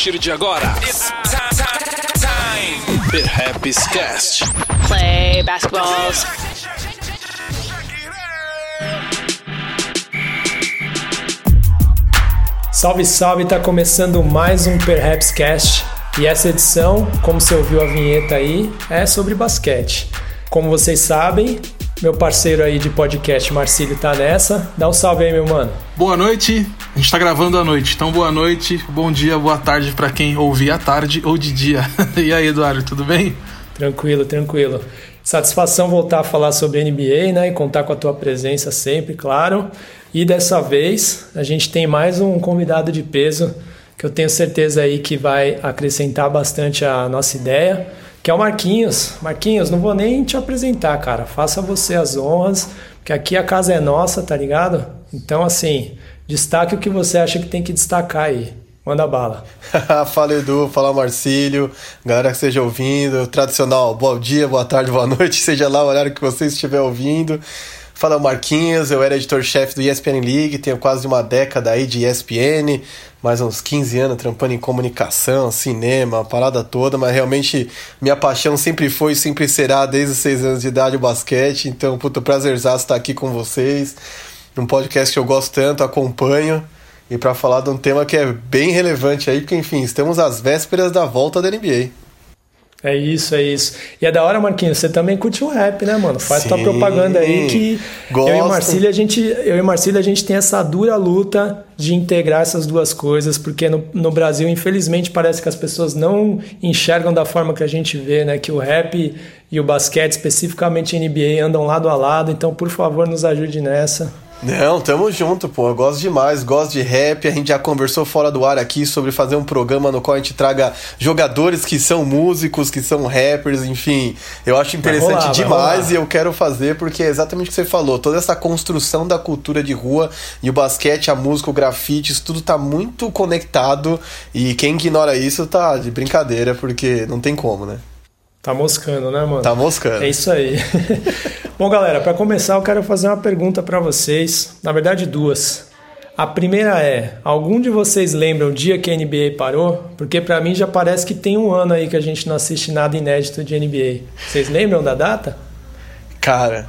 partir de agora, it's time. Perhaps Cast. Play basketballs. Salve, salve! Tá começando mais um Perhaps Cast e essa edição, como você ouviu a vinheta aí, é sobre basquete. Como vocês sabem, meu parceiro aí de podcast, Marcílio, tá nessa. Dá um salve aí, meu mano. Boa noite. A gente tá gravando à noite, então boa noite, bom dia, boa tarde para quem ouvir à tarde ou de dia. e aí, Eduardo, tudo bem? Tranquilo, tranquilo. Satisfação voltar a falar sobre NBA, né? E contar com a tua presença sempre, claro. E dessa vez a gente tem mais um convidado de peso que eu tenho certeza aí que vai acrescentar bastante a nossa ideia, que é o Marquinhos. Marquinhos, não vou nem te apresentar, cara. Faça você as honras, porque aqui a casa é nossa, tá ligado? Então, assim, destaque o que você acha que tem que destacar aí. Manda bala. fala Edu, fala Marcílio, galera que esteja ouvindo, tradicional, bom dia, boa tarde, boa noite, seja lá o horário que você estiver ouvindo. Fala Marquinhos, eu era editor-chefe do ESPN League, tenho quase uma década aí de ESPN, mais uns 15 anos trampando em comunicação, cinema, parada toda, mas realmente minha paixão sempre foi e sempre será, desde os 6 anos de idade, o basquete, então, puto, prazerzaço estar aqui com vocês, um podcast que eu gosto tanto, acompanho, e para falar de um tema que é bem relevante aí, porque enfim, estamos às vésperas da volta da NBA. É isso, é isso. E é da hora, Marquinhos, você também curte o rap, né, mano? Faz Sim, tua propaganda aí que gosto. eu e Marcília, a gente, eu e Marcília, a gente tem essa dura luta de integrar essas duas coisas, porque no, no Brasil, infelizmente, parece que as pessoas não enxergam da forma que a gente vê, né? Que o rap e o basquete, especificamente NBA, andam lado a lado. Então, por favor, nos ajude nessa. Não, tamo junto, pô. Eu gosto demais, gosto de rap. A gente já conversou fora do ar aqui sobre fazer um programa no qual a gente traga jogadores que são músicos, que são rappers, enfim. Eu acho interessante rolar, demais e eu quero fazer porque é exatamente o que você falou. Toda essa construção da cultura de rua e o basquete, a música, o grafite, isso tudo tá muito conectado. E quem ignora isso tá de brincadeira, porque não tem como, né? Tá moscando, né, mano? Tá moscando. É isso aí. Bom, galera, para começar, eu quero fazer uma pergunta para vocês. Na verdade, duas. A primeira é: algum de vocês lembra o dia que a NBA parou? Porque para mim já parece que tem um ano aí que a gente não assiste nada inédito de NBA. Vocês lembram da data? Cara.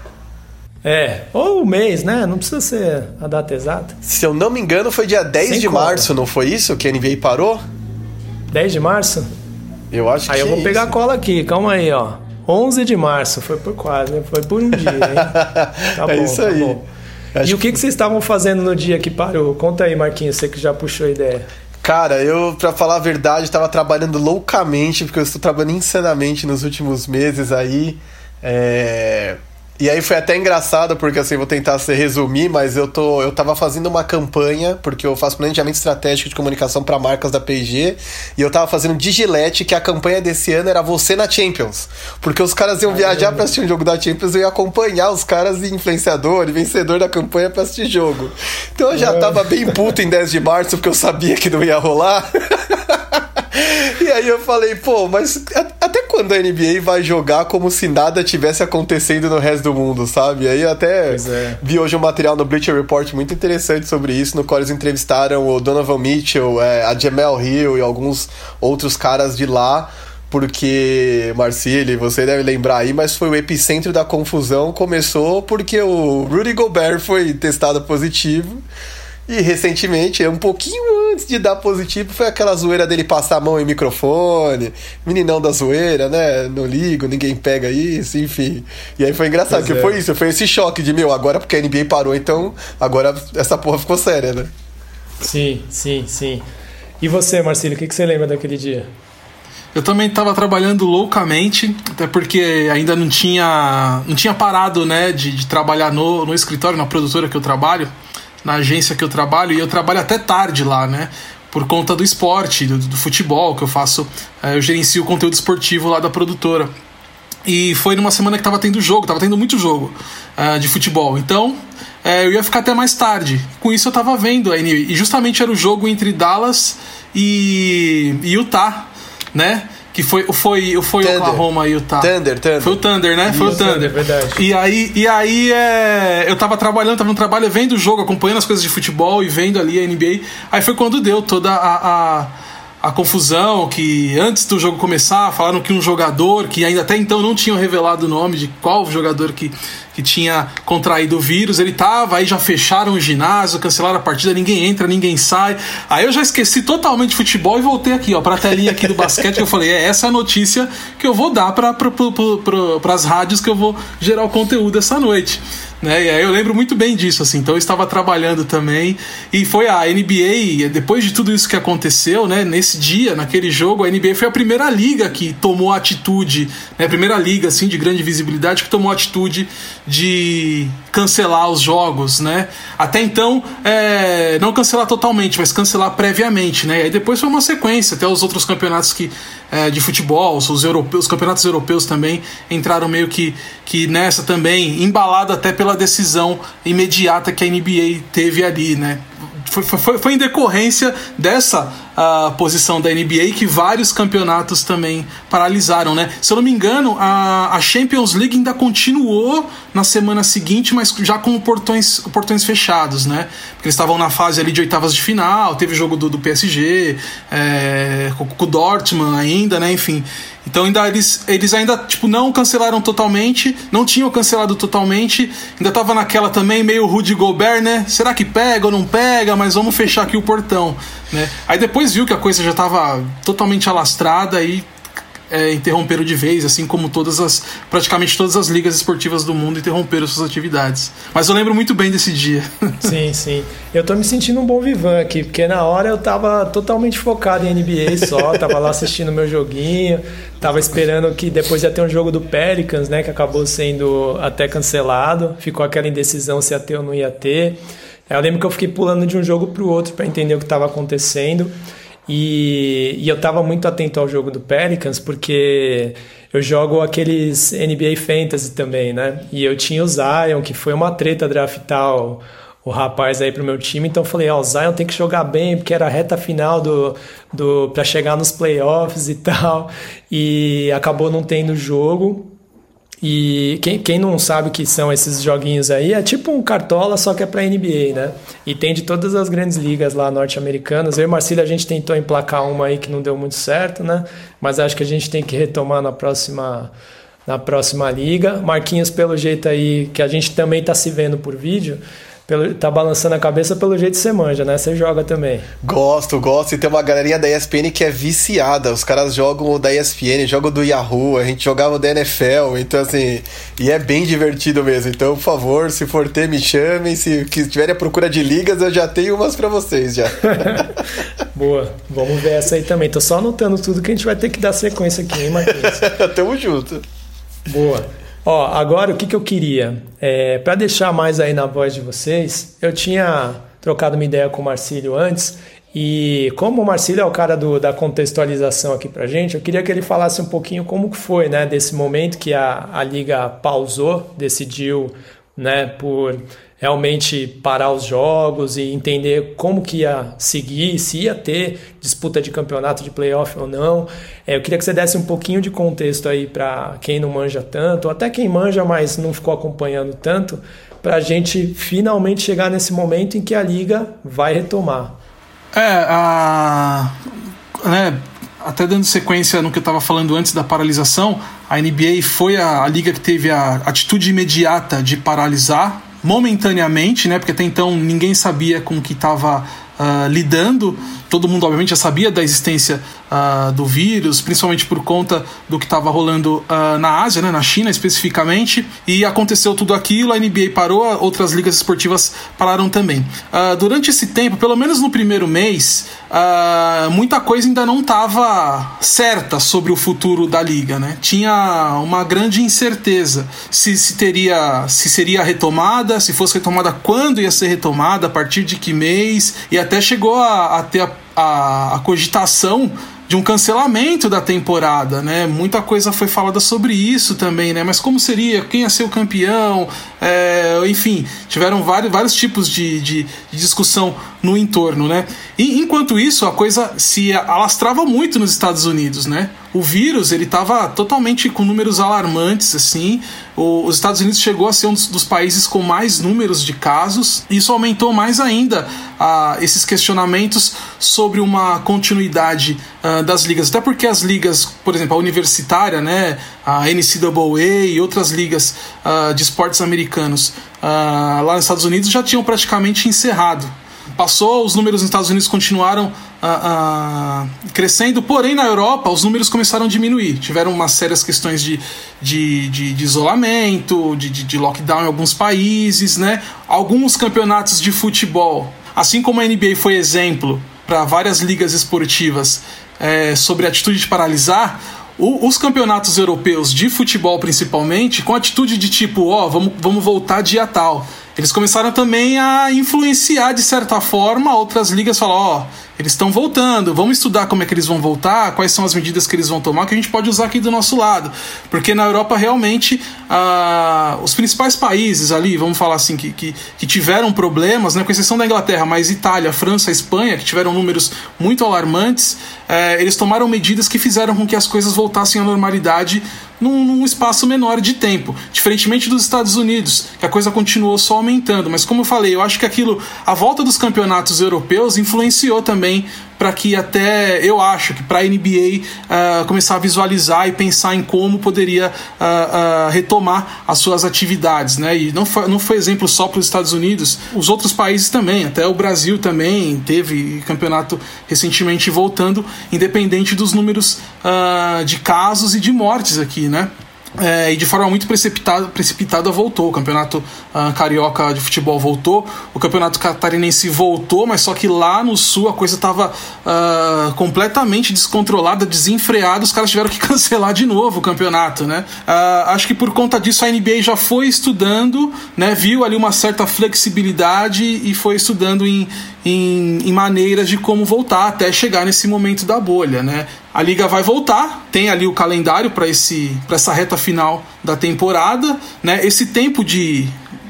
É, ou o mês, né? Não precisa ser a data exata. Se eu não me engano, foi dia 10 Sem de conta. março, não foi isso que a NBA parou? 10 de março? Eu acho aí que Aí eu vou é pegar isso. a cola aqui, calma aí, ó. 11 de março, foi por quase, né? foi por um dia, hein? Tá bom, é isso tá aí. Bom. E o que, que vocês estavam fazendo no dia que parou? Conta aí, Marquinhos, você que já puxou a ideia. Cara, eu, para falar a verdade, estava trabalhando loucamente, porque eu estou trabalhando insanamente nos últimos meses aí. É... E aí foi até engraçado, porque assim, vou tentar se resumir, mas eu tô eu tava fazendo uma campanha, porque eu faço planejamento estratégico de comunicação para marcas da P&G, e eu tava fazendo de Gillette, que a campanha desse ano era você na Champions. Porque os caras iam viajar para assistir um jogo da Champions e eu ia acompanhar os caras de influenciador e vencedor da campanha para assistir jogo. Então eu já tava bem puto em 10 de março, porque eu sabia que não ia rolar. E aí eu falei, pô, mas até quando a NBA vai jogar como se nada tivesse acontecendo no resto do mundo, sabe? Aí até é. vi hoje um material no Bleacher Report muito interessante sobre isso, no qual eles entrevistaram o Donovan Mitchell, é, a Jamel Hill e alguns outros caras de lá porque, Marcílio, você deve lembrar aí, mas foi o epicentro da confusão. Começou porque o Rudy Gobert foi testado positivo. E recentemente, um pouquinho antes de dar positivo, foi aquela zoeira dele passar a mão em microfone, meninão da zoeira, né? Não ligo, ninguém pega isso, enfim. E aí foi engraçado, pois que é. foi isso, foi esse choque de, meu, agora porque a NBA parou, então agora essa porra ficou séria, né? Sim, sim, sim. E você, Marcelo, o que, que você lembra daquele dia? Eu também estava trabalhando loucamente, até porque ainda não tinha, não tinha parado né, de, de trabalhar no, no escritório, na produtora que eu trabalho na agência que eu trabalho e eu trabalho até tarde lá, né? Por conta do esporte, do, do futebol que eu faço, é, eu gerencio o conteúdo esportivo lá da produtora. E foi numa semana que tava tendo jogo, tava tendo muito jogo uh, de futebol. Então, é, eu ia ficar até mais tarde. Com isso eu tava vendo a E justamente era o jogo entre Dallas e, e Utah, né? Que foi, foi, foi o Oklahoma e o Utah. Thunder, Thunder. Foi o Thunder, né? Foi o Thunder. É verdade. E aí, e aí é, eu tava trabalhando, tava no trabalho vendo o jogo, acompanhando as coisas de futebol e vendo ali a NBA. Aí foi quando deu toda a, a a confusão que antes do jogo começar falaram que um jogador que ainda até então não tinham revelado o nome de qual jogador que, que tinha contraído o vírus, ele tava, aí já fecharam o ginásio, cancelaram a partida, ninguém entra, ninguém sai. Aí eu já esqueci totalmente futebol e voltei aqui, ó, pra telinha aqui do basquete, que eu falei, é essa a notícia que eu vou dar para pra, as rádios que eu vou gerar o conteúdo essa noite. Né? E aí eu lembro muito bem disso, assim. Então eu estava trabalhando também. E foi a NBA, depois de tudo isso que aconteceu, né? Nesse dia, naquele jogo, a NBA foi a primeira liga que tomou atitude, né? A primeira liga, assim, de grande visibilidade, que tomou atitude de cancelar os jogos, né? Até então, é, não cancelar totalmente, mas cancelar previamente, né? E aí depois foi uma sequência, até os outros campeonatos que, é, de futebol, os, europeus, os campeonatos europeus também entraram meio que, que nessa também, embalado até pela decisão imediata que a NBA teve ali, né? Foi, foi, foi em decorrência dessa a posição da NBA que vários campeonatos também paralisaram, né? Se eu não me engano, a, a Champions League ainda continuou na semana seguinte, mas já com portões, portões fechados, né? Porque eles estavam na fase ali de oitavas de final, teve jogo do, do PSG, é, com o Dortmund ainda, né? Enfim. Então ainda eles, eles ainda tipo não cancelaram totalmente, não tinham cancelado totalmente, ainda tava naquela também meio Rudy Gobert, né? Será que pega ou não pega? Mas vamos fechar aqui o portão, né? Aí depois viu que a coisa já tava totalmente alastrada e é, interromperam de vez, assim como todas as praticamente todas as ligas esportivas do mundo interromperam suas atividades. Mas eu lembro muito bem desse dia. Sim, sim. Eu tô me sentindo um bom vivan aqui, porque na hora eu tava totalmente focado em NBA só, tava lá assistindo meu joguinho, tava esperando que depois ia ter um jogo do Pelicans, né, que acabou sendo até cancelado, ficou aquela indecisão se ia ter ou não ia ter. Eu lembro que eu fiquei pulando de um jogo pro outro para entender o que estava acontecendo. E, e eu estava muito atento ao jogo do Pelicans porque eu jogo aqueles NBA Fantasy também, né? E eu tinha o Zion, que foi uma treta draftar o, o rapaz aí pro meu time, então eu falei, ó, oh, o Zion tem que jogar bem, porque era a reta final do, do para chegar nos playoffs e tal. E acabou não tendo jogo. E quem, quem não sabe o que são esses joguinhos aí, é tipo um cartola, só que é pra NBA, né? E tem de todas as grandes ligas lá norte-americanas. Eu e Marcílio, a gente tentou emplacar uma aí que não deu muito certo, né? Mas acho que a gente tem que retomar na próxima, na próxima liga. Marquinhos, pelo jeito aí, que a gente também tá se vendo por vídeo, pelo, tá balançando a cabeça pelo jeito que você manja, né? Você joga também. Gosto, gosto. E tem uma galerinha da ESPN que é viciada. Os caras jogam o da ESPN, jogam do Yahoo, a gente jogava o da NFL. Então, assim, e é bem divertido mesmo. Então, por favor, se for ter, me chamem. Se tiverem a procura de ligas, eu já tenho umas para vocês já. Boa, vamos ver essa aí também. Tô só anotando tudo que a gente vai ter que dar sequência aqui, hein, Marquinhos? Tamo junto. Boa. Ó, agora o que, que eu queria? É, para deixar mais aí na voz de vocês, eu tinha trocado uma ideia com o Marcílio antes e como o Marcílio é o cara do, da contextualização aqui pra gente, eu queria que ele falasse um pouquinho como foi, né, desse momento que a, a Liga pausou, decidiu, né, por realmente parar os jogos e entender como que ia seguir, se ia ter disputa de campeonato de playoff ou não. É, eu queria que você desse um pouquinho de contexto aí para quem não manja tanto, ou até quem manja, mas não ficou acompanhando tanto, para a gente finalmente chegar nesse momento em que a liga vai retomar. É, a, né, até dando sequência no que eu estava falando antes da paralisação, a NBA foi a, a liga que teve a atitude imediata de paralisar momentaneamente, né? Porque até então ninguém sabia com o que estava uh, lidando. Todo mundo, obviamente, já sabia da existência uh, do vírus, principalmente por conta do que estava rolando uh, na Ásia, né, na China especificamente, e aconteceu tudo aquilo, a NBA parou, outras ligas esportivas pararam também. Durante esse tempo, pelo menos no primeiro mês, muita coisa ainda não estava certa sobre o futuro da liga, né? Tinha uma grande incerteza se, se teria, se seria retomada, se fosse retomada, quando ia ser retomada, a partir de que mês, e até chegou a, a ter a, a, a cogitação de um cancelamento da temporada, né? Muita coisa foi falada sobre isso também, né? Mas como seria? Quem ia ser o campeão? É, enfim, tiveram vários, vários tipos de, de, de, discussão no entorno, né? E enquanto isso, a coisa se alastrava muito nos Estados Unidos, né? O vírus ele estava totalmente com números alarmantes assim. O, os Estados Unidos chegou a ser um dos, dos, países com mais números de casos. Isso aumentou mais ainda uh, esses questionamentos sobre uma continuidade uh, das ligas. Até porque as ligas, por exemplo, a universitária, né, a NCAA e outras ligas uh, de esportes americanos lá nos Estados Unidos já tinham praticamente encerrado passou, os números nos Estados Unidos continuaram ah, ah, crescendo, porém na Europa os números começaram a diminuir. Tiveram umas sérias questões de, de, de, de isolamento, de, de, de lockdown em alguns países, né? Alguns campeonatos de futebol, assim como a NBA foi exemplo para várias ligas esportivas é, sobre a atitude de paralisar, os campeonatos europeus de futebol, principalmente, com atitude de tipo, ó, oh, vamos, vamos voltar dia tal. Eles começaram também a influenciar, de certa forma, outras ligas, falar, ó, oh, eles estão voltando, vamos estudar como é que eles vão voltar, quais são as medidas que eles vão tomar, que a gente pode usar aqui do nosso lado. Porque na Europa, realmente, os principais países ali, vamos falar assim, que, que, que, tiveram problemas, né, com exceção da Inglaterra, mas Itália, França, Espanha, que tiveram números muito alarmantes, eh, eles tomaram medidas que fizeram com que as coisas voltassem à normalidade num, num, espaço menor de tempo. Diferentemente dos Estados Unidos, que a coisa continuou só aumentando. Mas como eu falei, eu acho que aquilo, a volta dos campeonatos europeus influenciou também para que até eu acho que para a NBA uh, ah, começar a visualizar e pensar em como poderia uh, uh, retomar as suas atividades, né? E não foi, não foi exemplo só para os Estados Unidos, os outros países também, até o Brasil também teve campeonato recentemente voltando, independente dos números de casos e de mortes aqui, né? É, e de forma muito precipitada, precipitada voltou. O campeonato uh, carioca de futebol voltou, o campeonato catarinense voltou, mas só que lá no sul a coisa estava ah, completamente descontrolada, desenfreada. Os caras tiveram que cancelar de novo o campeonato, né? Uh, acho que por conta disso a NBA já foi estudando, né? Viu ali uma certa flexibilidade e foi estudando em, em, em maneiras de como voltar até chegar nesse momento da bolha, né? A liga vai voltar, tem ali o calendário para esse para essa reta final da temporada, né? Esse tempo de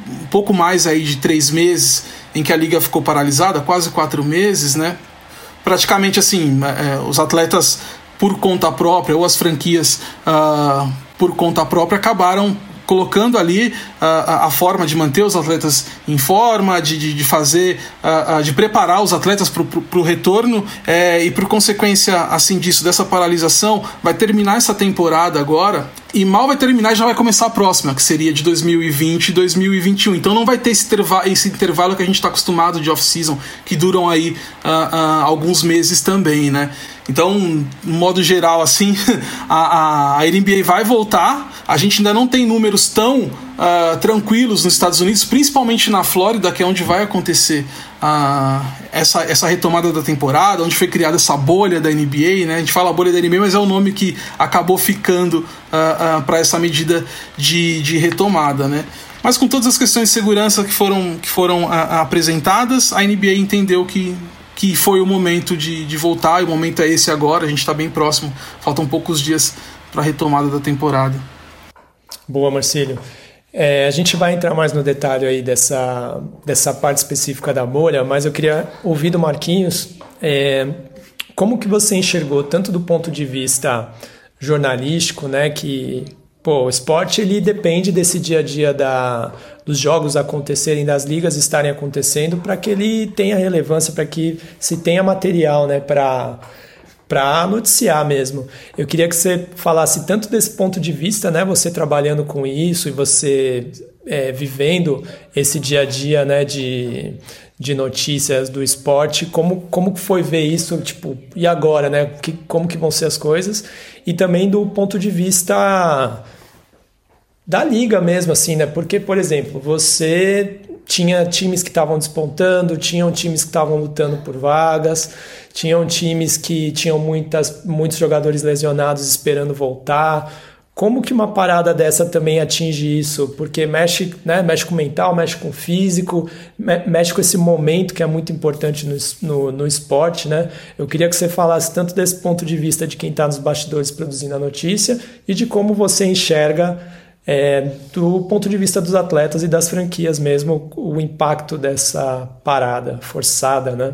um pouco mais aí de três meses em que a liga ficou paralisada, quase quatro meses, né? Praticamente assim, é, os atletas por conta própria ou as franquias uh, por conta própria acabaram colocando ali a, a, forma de manter os atletas em forma, de, de, de fazer, de preparar os atletas para o retorno é, e por consequência assim disso, dessa paralisação, vai terminar essa temporada agora e mal vai terminar já vai começar a próxima, que seria de 2020 e 2021. Então não vai ter esse, intervalo, esse intervalo que a gente está acostumado de off-season, que duram aí uh, uh, alguns meses também, né? Então, no modo geral, assim, a, a, NBA vai voltar. A gente ainda não tem números tão uh, tranquilos nos Estados Unidos, principalmente na Flórida, que é onde vai acontecer uh, essa, essa retomada da temporada, onde foi criada essa bolha da NBA. Né? A gente fala bolha da NBA, mas é o nome que acabou ficando uh, uh, para essa medida de, de retomada. Né? Mas com todas as questões de segurança que foram, que foram apresentadas, a NBA entendeu que que foi o momento de, de voltar, e o momento é esse agora, a gente está bem próximo, faltam poucos dias para a retomada da temporada. Boa, Marcílio. É, a gente vai entrar mais no detalhe aí dessa, dessa parte específica da bolha, mas eu queria ouvir do Marquinhos é, como que você enxergou, tanto do ponto de vista jornalístico, né, que Pô, o esporte ele depende desse dia a dia da, dos jogos acontecerem, das ligas estarem acontecendo, para que ele tenha relevância, para que se tenha material né, para noticiar mesmo. Eu queria que você falasse tanto desse ponto de vista, né, você trabalhando com isso e você é, vivendo esse dia a dia né, de, de notícias do esporte, como, como foi ver isso, tipo, e agora, né? Que, como que vão ser as coisas? E também do ponto de vista da liga mesmo, assim, né? Porque, por exemplo, você tinha times que estavam despontando, tinham times que estavam lutando por vagas, tinham times que tinham muitas, muitos jogadores lesionados esperando voltar como que uma parada dessa também atinge isso? Porque mexe, né, mexe com o mental, mexe com o físico, mexe com esse momento que é muito importante no, no, no esporte, né? Eu queria que você falasse tanto desse ponto de vista de quem está nos bastidores produzindo a notícia e de como você enxerga é, do ponto de vista dos atletas e das franquias mesmo o impacto dessa parada forçada, né?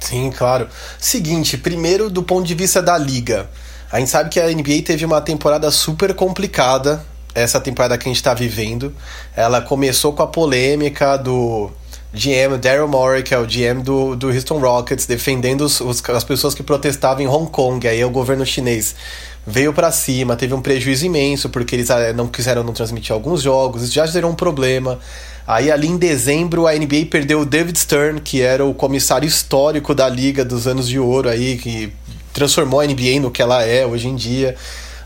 Sim, claro. Seguinte, primeiro do ponto de vista da liga. A gente sabe que a NBA teve uma temporada super complicada, essa temporada que a gente está vivendo. Ela começou com a polêmica do GM Daryl Morey, que é o GM do, do Houston Rockets, defendendo os, os, as pessoas que protestavam em Hong Kong. Aí o governo chinês veio para cima, teve um prejuízo imenso porque eles ah, não quiseram não transmitir alguns jogos, isso já gerou um problema. Aí ali em dezembro a NBA perdeu o David Stern, que era o comissário histórico da liga dos anos de ouro aí, que transformou a NBA no que ela é hoje em dia.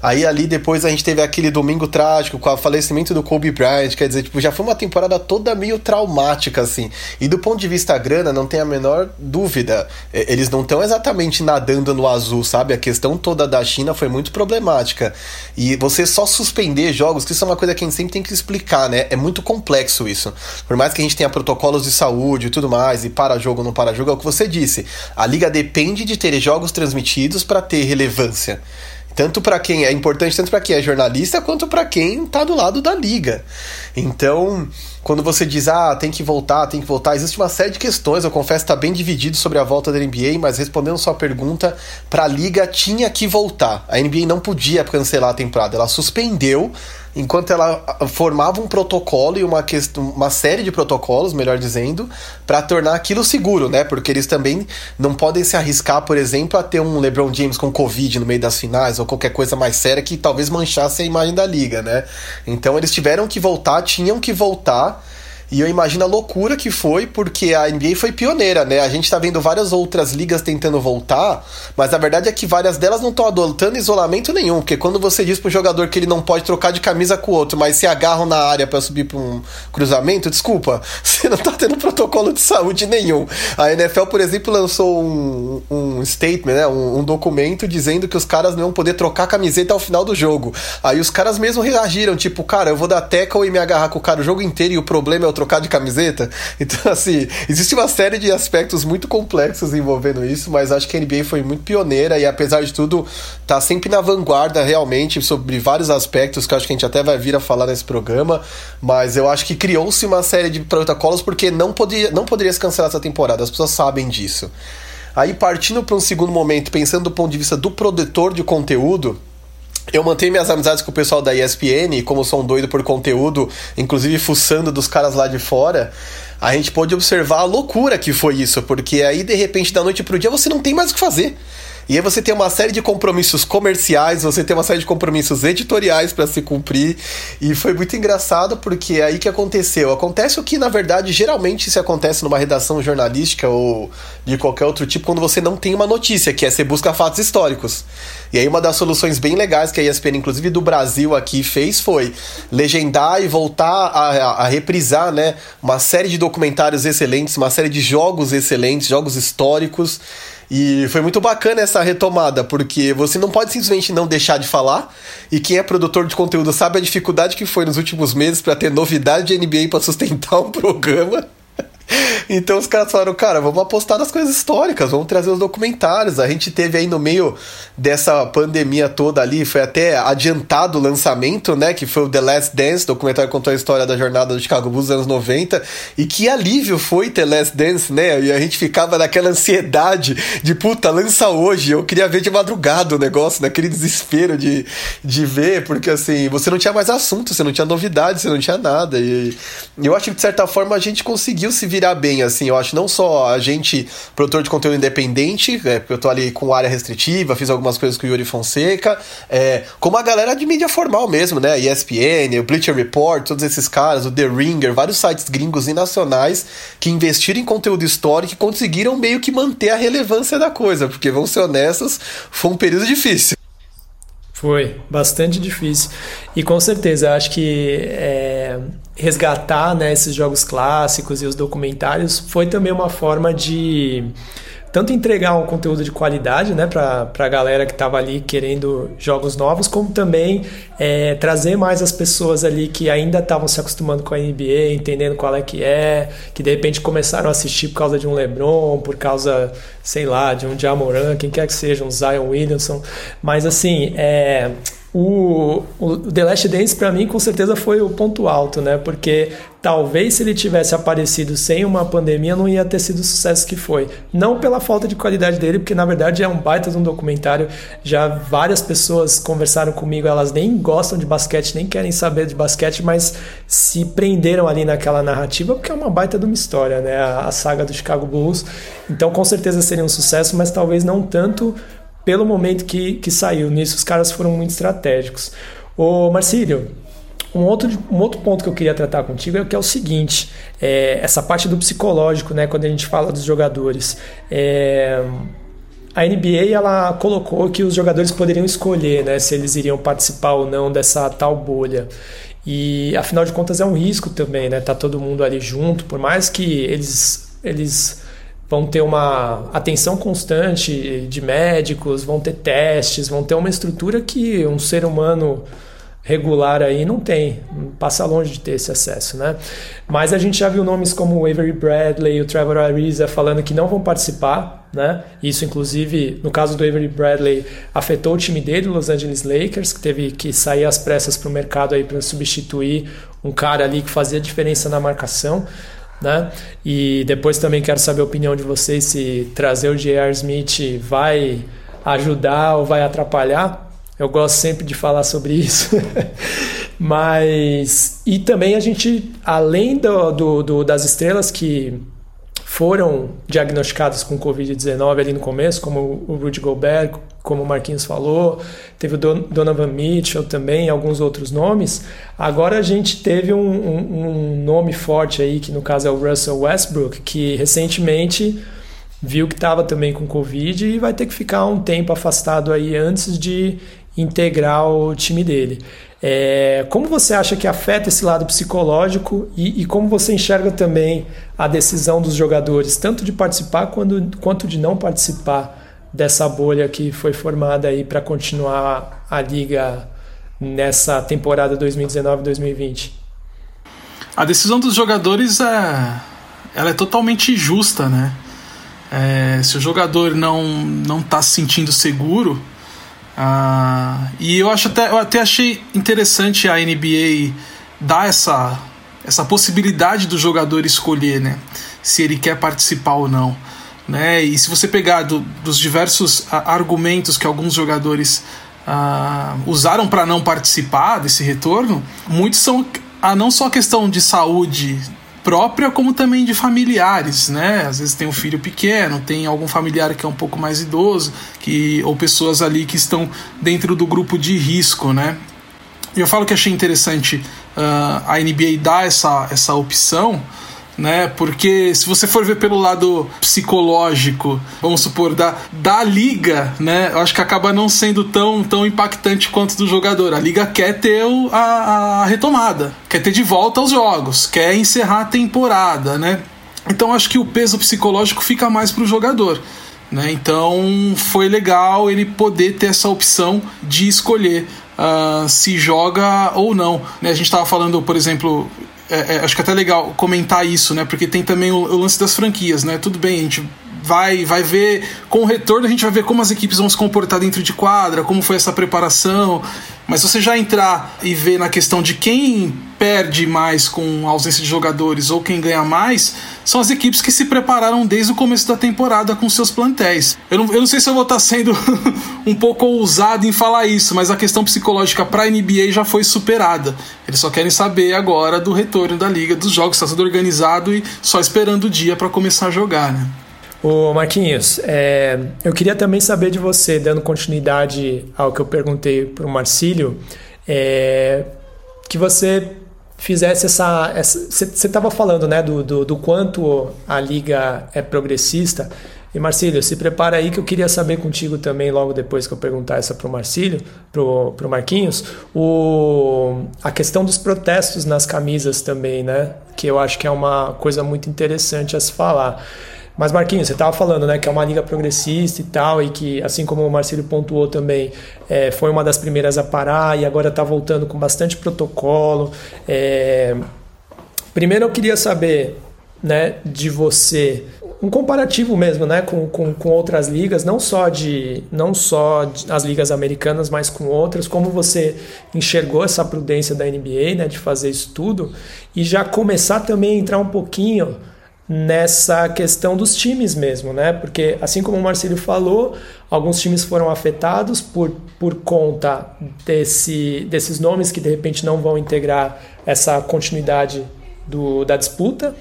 Aí ali depois a gente teve aquele domingo trágico com o falecimento do Kobe Bryant, quer dizer, tipo, já foi uma temporada toda meio traumática, assim. E do ponto de vista grana, não tem a menor dúvida. Eles não estão exatamente nadando no azul, sabe? A questão toda da China foi muito problemática. E você só suspender jogos, que isso é uma coisa que a gente sempre tem que explicar, né? É muito complexo isso. Por mais que a gente tenha protocolos de saúde e tudo mais, e para jogo não para jogo, é o que você disse. A liga depende de ter jogos transmitidos para ter relevância. Tanto para quem é importante, tanto para quem é jornalista, quanto para quem está do lado da liga. Então, quando você diz, ah, tem que voltar, tem que voltar, existe uma série de questões. Eu confesso está bem dividido sobre a volta da NBA, mas respondendo sua pergunta, para a liga tinha que voltar. A NBA não podia cancelar a temporada, ela suspendeu enquanto ela formava um protocolo e uma, questão, uma série de protocolos, melhor dizendo, para tornar aquilo seguro, né? Porque eles também não podem se arriscar, por exemplo, a ter um LeBron James com Covid no meio das finais ou qualquer coisa mais séria que talvez manchasse a imagem da liga, né? Então eles tiveram que voltar, tinham que voltar e eu imagino a loucura que foi, porque a NBA foi pioneira, né? A gente tá vendo várias outras ligas tentando voltar, mas a verdade é que várias delas não estão adotando isolamento nenhum, porque quando você diz pro jogador que ele não pode trocar de camisa com o outro, mas se agarram na área para subir para um cruzamento, desculpa, você não tá tendo protocolo de saúde nenhum. A NFL, por exemplo, lançou um, um statement, né? Um, um documento dizendo que os caras não vão poder trocar camiseta ao final do jogo. Aí os caras mesmo reagiram, tipo, cara, eu vou dar tackle e me agarrar com o cara o jogo inteiro e o problema é o trocar de camiseta. Então, assim, existe uma série de aspectos muito complexos envolvendo isso, mas acho que a NBA foi muito pioneira e, apesar de tudo, tá sempre na vanguarda realmente sobre vários aspectos que acho que a gente até vai vir a falar nesse programa. Mas eu acho que criou-se uma série de protocolos porque não, podia, não poderia se cancelar essa temporada, as pessoas sabem disso. Aí, partindo para um segundo momento, pensando do ponto de vista do produtor de conteúdo, eu mantenho minhas amizades com o pessoal da ESPN, como sou um doido por conteúdo, inclusive fuçando dos caras lá de fora, a gente pôde observar a loucura que foi isso, porque aí de repente da noite pro dia você não tem mais o que fazer. E aí você tem uma série de compromissos comerciais, você tem uma série de compromissos editoriais para se cumprir. E foi muito engraçado porque é aí que aconteceu. Acontece o que, na verdade, geralmente se acontece numa redação jornalística ou de qualquer outro tipo, quando você não tem uma notícia, que é você busca fatos históricos. E aí uma das soluções bem legais que a ESPN, inclusive do Brasil aqui, fez foi legendar e voltar a, a reprisar, né, uma série de documentários excelentes, uma série de jogos excelentes, jogos históricos. E foi muito bacana essa retomada, porque você não pode simplesmente não deixar de falar. E quem é produtor de conteúdo sabe a dificuldade que foi nos últimos meses para ter novidade de NBA para sustentar um programa. Então os caras falaram, cara, vamos apostar nas coisas históricas, vamos trazer os documentários. A gente teve aí no meio dessa pandemia toda ali, foi até adiantado o lançamento, né? Que foi o The Last Dance, documentário que contou a história da jornada do Chicago Bulls dos anos 90. E que alívio foi The Last Dance, né? E a gente ficava naquela ansiedade de puta, lança hoje. Eu queria ver de madrugada o negócio, naquele desespero de, de ver, porque assim, você não tinha mais assunto, você não tinha novidade, você não tinha nada. E eu acho que de certa forma a gente conseguiu se virar bem, assim. Eu acho não só a gente, produtor de conteúdo independente, é, porque eu tô ali com área restritiva, fiz algumas coisas com o Yuri Fonseca, é, como a galera de mídia formal mesmo, né? ESPN, o Bleacher Report, todos esses caras, o The Ringer, vários sites gringos e nacionais que investiram em conteúdo histórico e conseguiram meio que manter a relevância da coisa, porque vamos ser honestos, foi um período difícil. Foi, bastante difícil. E com certeza, acho que é, resgatar né, esses jogos clássicos e os documentários foi também uma forma de tanto entregar um conteúdo de qualidade né, para a galera que estava ali querendo jogos novos, como também é, trazer mais as pessoas ali que ainda estavam se acostumando com a NBA, entendendo qual é que é, que de repente começaram a assistir por causa de um LeBron, por causa, sei lá, de um Jamoran, quem quer que seja, um Zion Williamson. Mas assim, é, o, o The Last Dance para mim com certeza foi o ponto alto, né? Porque talvez se ele tivesse aparecido sem uma pandemia não ia ter sido o sucesso que foi. Não pela falta de qualidade dele, porque na verdade é um baita de um documentário. Já várias pessoas conversaram comigo, elas nem gostam de basquete, nem querem saber de basquete, mas se prenderam ali naquela narrativa porque é uma baita de uma história, né? A, a saga do Chicago Bulls. Então com certeza seria um sucesso, mas talvez não tanto pelo momento que, que saiu. Nisso os caras foram muito estratégicos. Ô Marcílio, um outro, um outro ponto que eu queria tratar contigo é que é o seguinte: é, essa parte do psicológico, né, quando a gente fala dos jogadores. É, a NBA ela colocou que os jogadores poderiam escolher né, se eles iriam participar ou não dessa tal bolha. E afinal de contas é um risco também, né? Tá todo mundo ali junto, por mais que eles, eles vão ter uma atenção constante de médicos, vão ter testes, vão ter uma estrutura que um ser humano regular aí não tem, passa longe de ter esse acesso, né? Mas a gente já viu nomes como o Avery Bradley, o Trevor Ariza falando que não vão participar, né? Isso inclusive, no caso do Avery Bradley, afetou o time dele, Los Angeles Lakers, que teve que sair às pressas para o mercado aí para substituir um cara ali que fazia diferença na marcação. Né? E depois também quero saber a opinião de vocês se trazer o J.R. Smith vai ajudar ou vai atrapalhar. Eu gosto sempre de falar sobre isso. Mas. E também a gente, além do, do, do das estrelas que foram diagnosticadas com Covid-19 ali no começo, como o Rudy Gobert, como o Marquinhos falou, teve o Donovan Mitchell também, alguns outros nomes. Agora a gente teve um, um, um nome forte aí, que no caso é o Russell Westbrook, que recentemente viu que estava também com Covid e vai ter que ficar um tempo afastado aí antes de integrar o time dele. É, como você acha que afeta esse lado psicológico e, e, como você enxerga também a decisão dos jogadores, tanto de participar quando, quanto de não participar dessa bolha que foi formada aí para continuar a liga nessa temporada 2019-2020? A decisão dos jogadores é, ela é totalmente justa, né? É, se o jogador não não está se sentindo seguro, ah, e eu acho até eu até achei interessante a NBA dar essa essa possibilidade do jogador escolher, né? Se ele quer participar ou não. Né? E se você pegar do, dos diversos argumentos que alguns jogadores uh, usaram para não participar desse retorno, muitos são a não só questão de saúde própria, como também de familiares, né? Às vezes tem um filho pequeno, tem algum familiar que é um pouco mais idoso, que ou pessoas ali que estão dentro do grupo de risco, né? Eu falo que achei interessante uh, a NBA dar essa, essa opção, né? Porque se você for ver pelo lado psicológico, vamos supor, da, da liga, né? Eu acho que acaba não sendo tão, tão impactante quanto do jogador. A liga quer ter o, a, a retomada, quer ter de volta os jogos, quer encerrar a temporada, né? Então acho que o peso psicológico fica mais para o jogador. Né? Então foi legal ele poder ter essa opção de escolher uh, se joga ou não. Né? A gente estava falando, por exemplo, é, é, acho que é até legal comentar isso, né? Porque tem também o, o, lance das franquias, né? Tudo bem, a gente vai, vai ver, com o retorno a gente vai ver como as equipes vão se comportar dentro de quadra, como foi essa preparação. Mas você já entrar e ver na questão de quem perde mais com a ausência de jogadores ou quem ganha mais, são as equipes que se prepararam desde o começo da temporada com seus plantéis. Eu não, eu não sei se eu vou estar sendo um pouco ousado em falar isso, mas a questão psicológica para a NBA já foi superada. Eles só querem saber agora do retorno da liga, dos jogos, está tudo organizado e só esperando o dia para começar a jogar, né? Ô Marquinhos, é, eu queria também saber de você, dando continuidade ao que eu perguntei para o Marcílio, é, que você fizesse essa. Você estava falando né, do, do, do, quanto a liga é progressista. E Marcílio, se prepara aí que eu queria saber contigo também, logo depois que eu perguntar essa para o Marcílio, para o Marquinhos, o, a questão dos protestos nas camisas também, né? Que eu acho que é uma coisa muito interessante a se falar. Mas, Marquinhos, você estava falando né, que é uma liga progressista e tal, e que, assim como o Marcelo pontuou também, é, foi uma das primeiras a parar e agora está voltando com bastante protocolo. É... Primeiro, eu queria saber, né, de você um comparativo mesmo, né, com, com, com, outras ligas, não só de não só de, as ligas americanas, mas com outras, como você enxergou essa prudência da NBA, né, de fazer isso tudo e já começar também a entrar um pouquinho nessa questão dos times mesmo, né? Porque assim como o Marcelo falou, alguns times foram afetados por, por conta desse, desses nomes que de repente não vão integrar essa continuidade do, da disputa.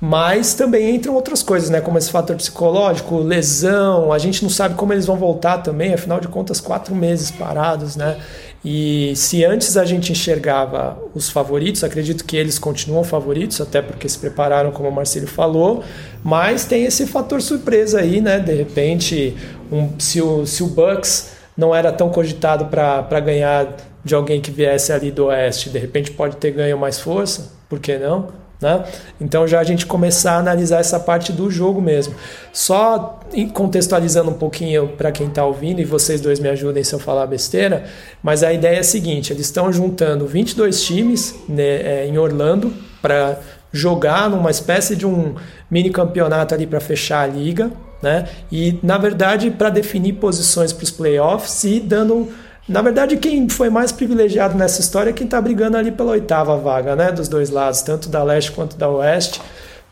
Mas também entram outras coisas, né? Como esse fator psicológico, lesão, a gente não sabe como eles vão voltar também, afinal de contas, quatro meses parados, né? E se antes a gente enxergava os favoritos, acredito que eles continuam favoritos, até porque se prepararam, como o Marcelo falou, mas tem esse fator surpresa aí, né? De repente, um, se, o, se o Bucks não era tão cogitado para ganhar de alguém que viesse ali do Oeste, de repente pode ter ganho mais força, por que não? Né? Então já a gente começar a analisar essa parte do jogo mesmo. Só contextualizando um pouquinho para quem está ouvindo, e vocês dois me ajudem se eu falar besteira, mas a ideia é a seguinte: eles estão juntando 22 times né, é, em Orlando para jogar numa espécie de um mini campeonato ali para fechar a liga, né? E na verdade para definir posições para os playoffs e dando na verdade, quem foi mais privilegiado nessa história é quem está brigando ali pela oitava vaga, né? Dos dois lados, tanto da leste quanto da oeste,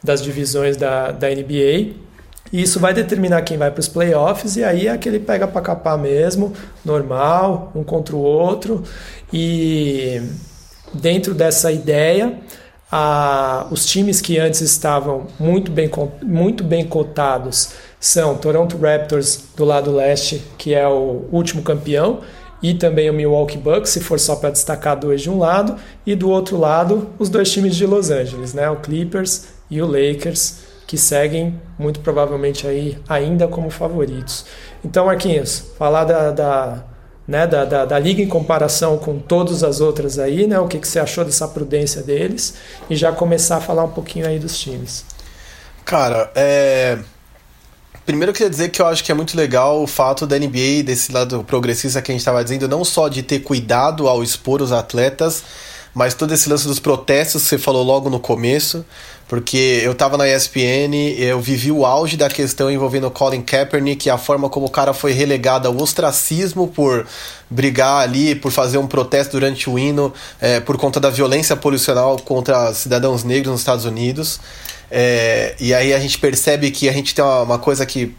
das divisões da, da NBA. E isso vai determinar quem vai para os playoffs, e aí é aquele pega para capar mesmo, normal, um contra o outro. E dentro dessa ideia, a, os times que antes estavam muito bem, muito bem cotados são Toronto Raptors do lado leste, que é o último campeão, e também o Milwaukee Bucks, se for só para destacar dois de um lado, e do outro lado os dois times de Los Angeles, né, o Clippers e o Lakers, que seguem muito provavelmente aí ainda como favoritos. Então, Marquinhos, falar da, da né, da, da, da, liga em comparação com todas as outras aí, né, o que, que você achou dessa prudência deles e já começar a falar um pouquinho aí dos times. Cara, é, Primeiro eu queria dizer que eu acho que é muito legal o fato da NBA, desse lado progressista que a gente estava dizendo, não só de ter cuidado ao expor os atletas, mas todo esse lance dos protestos que você falou logo no começo, porque eu estava na ESPN, eu vivi o auge da questão envolvendo Colin Kaepernick e a forma como o cara foi relegado ao ostracismo por brigar ali, por fazer um protesto durante o hino, é, por conta da violência policional contra cidadãos negros nos Estados Unidos. É, e aí a gente percebe que a gente tem uma, uma, coisa que.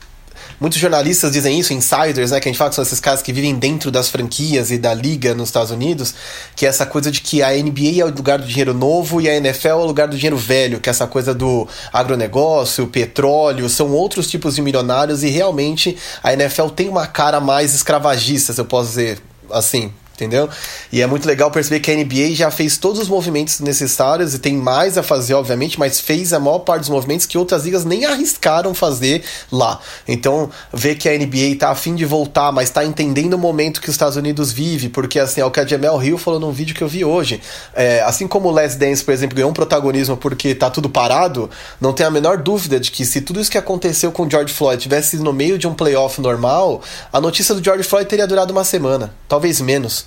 Muitos jornalistas dizem isso, insiders, né? Que a gente fala que são esses caras que vivem dentro das franquias e da liga nos Estados Unidos, que é essa coisa de que a NBA é o lugar do dinheiro novo e a NFL é o lugar do dinheiro velho, que é essa coisa do agronegócio, petróleo, são outros tipos de milionários e realmente a NFL tem uma cara mais escravagista, se eu posso dizer assim, entendeu? E é muito legal perceber que a NBA já fez todos os movimentos necessários e tem mais a fazer, obviamente, mas fez a maior parte dos movimentos que outras ligas nem arriscaram fazer lá. Então, ver que a NBA tá afim de voltar, mas tá entendendo o momento que os Estados Unidos vive, porque assim, é o que a Jamel Hill falou num vídeo que eu vi hoje. É, assim como o Les Dance, por exemplo, ganhou um protagonismo porque tá tudo parado, não tem a menor dúvida de que se tudo isso que aconteceu com o George Floyd tivesse no meio de um playoff normal, a notícia do George Floyd teria durado uma semana, talvez menos.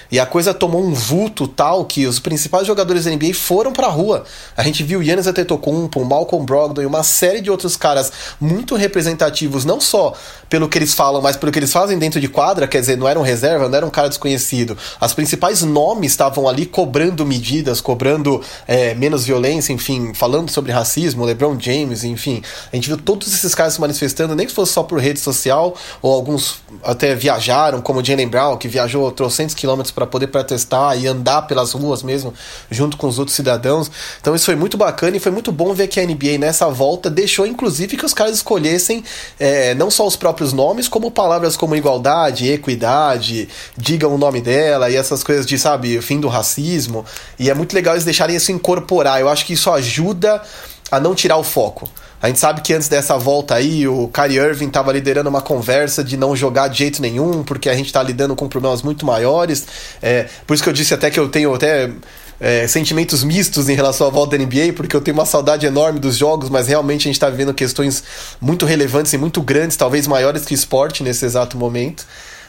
E a coisa tomou um vulto tal que os principais jogadores da NBA foram pra rua. A gente viu Yannis Antetokounmpo, Malcolm Brogdon e uma série de outros caras muito representativos, não só pelo que eles falam, mas pelo que eles fazem dentro de quadra, quer dizer, não era um reserva, não era um cara desconhecido. As principais nomes estavam ali cobrando medidas, cobrando é, menos violência, enfim, falando sobre racismo, LeBron James, enfim. A gente viu todos esses caras se manifestando, nem que fosse só por rede social, ou alguns até viajaram, como o Jalen Brown, que viajou trocentos quilômetros para poder protestar e andar pelas ruas mesmo, junto com os outros cidadãos. Então isso foi muito bacana e foi muito bom ver que a NBA nessa volta deixou, inclusive, que os caras escolhessem é, não só os próprios nomes, como palavras como igualdade, equidade, digam o nome dela e essas coisas de, sabe, fim do racismo. E é muito legal eles deixarem isso incorporar. Eu acho que isso ajuda a não tirar o foco. A gente sabe que antes dessa volta aí, o Kyrie Irving estava liderando uma conversa de não jogar de jeito nenhum, porque a gente está lidando com problemas muito maiores. É, por isso que eu disse até que eu tenho até é, sentimentos mistos em relação à volta da NBA, porque eu tenho uma saudade enorme dos jogos, mas realmente a gente está vivendo questões muito relevantes e muito grandes, talvez maiores que esporte nesse exato momento.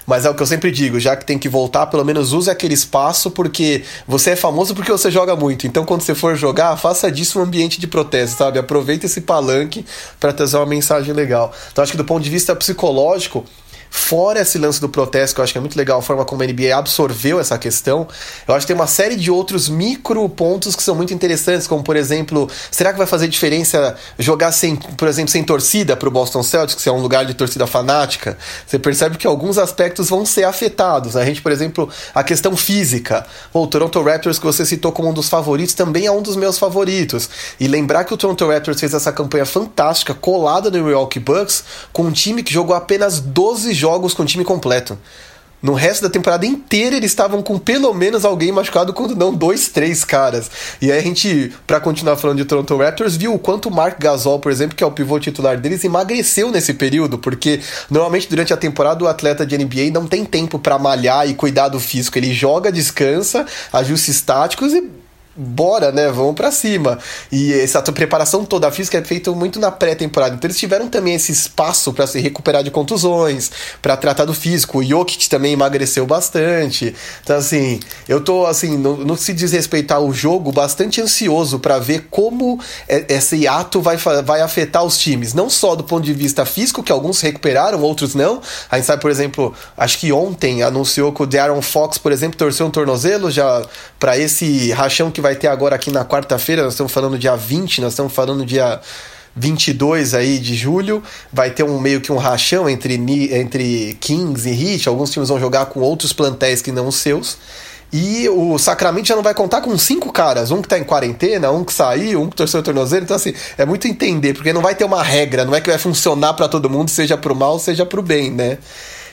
Mas é o que eu sempre digo, já que tem que voltar, pelo menos use aquele espaço, porque você é famoso porque você joga muito. Então, quando você for jogar, faça disso um ambiente de protesto, sabe? Aproveita esse palanque para trazer uma mensagem legal. Então, acho que do ponto de vista psicológico, Fora esse lance do protesto, que eu acho que é muito legal a forma como a NBA absorveu essa questão, eu acho que tem uma série de outros micro pontos que são muito interessantes, como por exemplo, será que vai fazer diferença jogar sem, por exemplo, sem torcida para o Boston Celtics, que é um lugar de torcida fanática? Você percebe que alguns aspectos vão ser afetados. A gente, por exemplo, a questão física. o Toronto Raptors, que você citou como um dos favoritos, também é um dos meus favoritos. E lembrar que o Toronto Raptors fez essa campanha fantástica, colada no Milwaukee Bucks, com um time que jogou apenas 12 jogos com o time completo. No resto da temporada inteira eles estavam com pelo menos alguém machucado, quando não dois, três caras. E aí a gente, para continuar falando de Toronto Raptors, viu o quanto o Mark Gasol, por exemplo, que é o pivô titular deles, emagreceu nesse período, porque normalmente durante a temporada o atleta de NBA não tem tempo para malhar e cuidar do físico. Ele joga, descansa, ajustes táticos e bora, né? Vamos para cima. E essa preparação toda física é feita muito na pré-temporada. Então eles tiveram também esse espaço para se recuperar de contusões, para tratar do físico. O Jokic também emagreceu bastante. Então assim, eu tô assim, no, se desrespeitar o jogo, bastante ansioso para ver como esse ato vai, vai afetar os times, não só do ponto de vista físico, que alguns recuperaram, outros não. A gente sabe, por exemplo, acho que ontem anunciou que o Darren Fox, por exemplo, torceu um tornozelo já para esse rachão que vai ter agora aqui na quarta-feira, nós estamos falando dia 20, nós estamos falando dia 22 aí de julho, vai ter um meio que um rachão entre, entre Kings e Heat, alguns times vão jogar com outros plantéis que não os seus. E o Sacramento já não vai contar com cinco caras, um que tá em quarentena, um que saiu, um que torceu o tornozelo. Então, assim, é muito entender, porque não vai ter uma regra, não é que vai funcionar para todo mundo, seja pro mal, seja pro bem, né?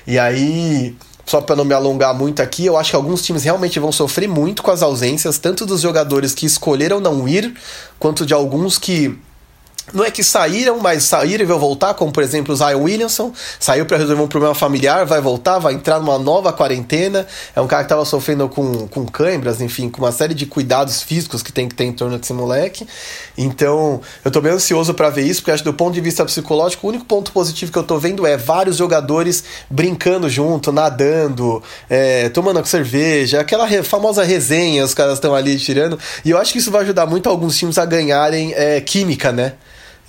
E aí, só para não me alongar muito aqui, eu acho que alguns times realmente vão sofrer muito com as ausências, tanto dos jogadores que escolheram não ir, quanto de alguns que não é que saíram, mas saíram e vão voltar, como por exemplo o Zion Williamson, saiu para resolver um problema familiar, vai voltar, vai entrar numa nova quarentena. É um cara que estava sofrendo com, com câimbras, enfim, com uma série de cuidados físicos que tem que ter em torno desse moleque. Então, eu tô bem ansioso para ver isso, porque acho que do ponto de vista psicológico, o único ponto positivo que eu tô vendo é vários jogadores brincando junto, nadando, é, tomando cerveja, aquela re famosa resenha, os caras estão ali tirando. E eu acho que isso vai ajudar muito alguns times a ganharem é, química, né?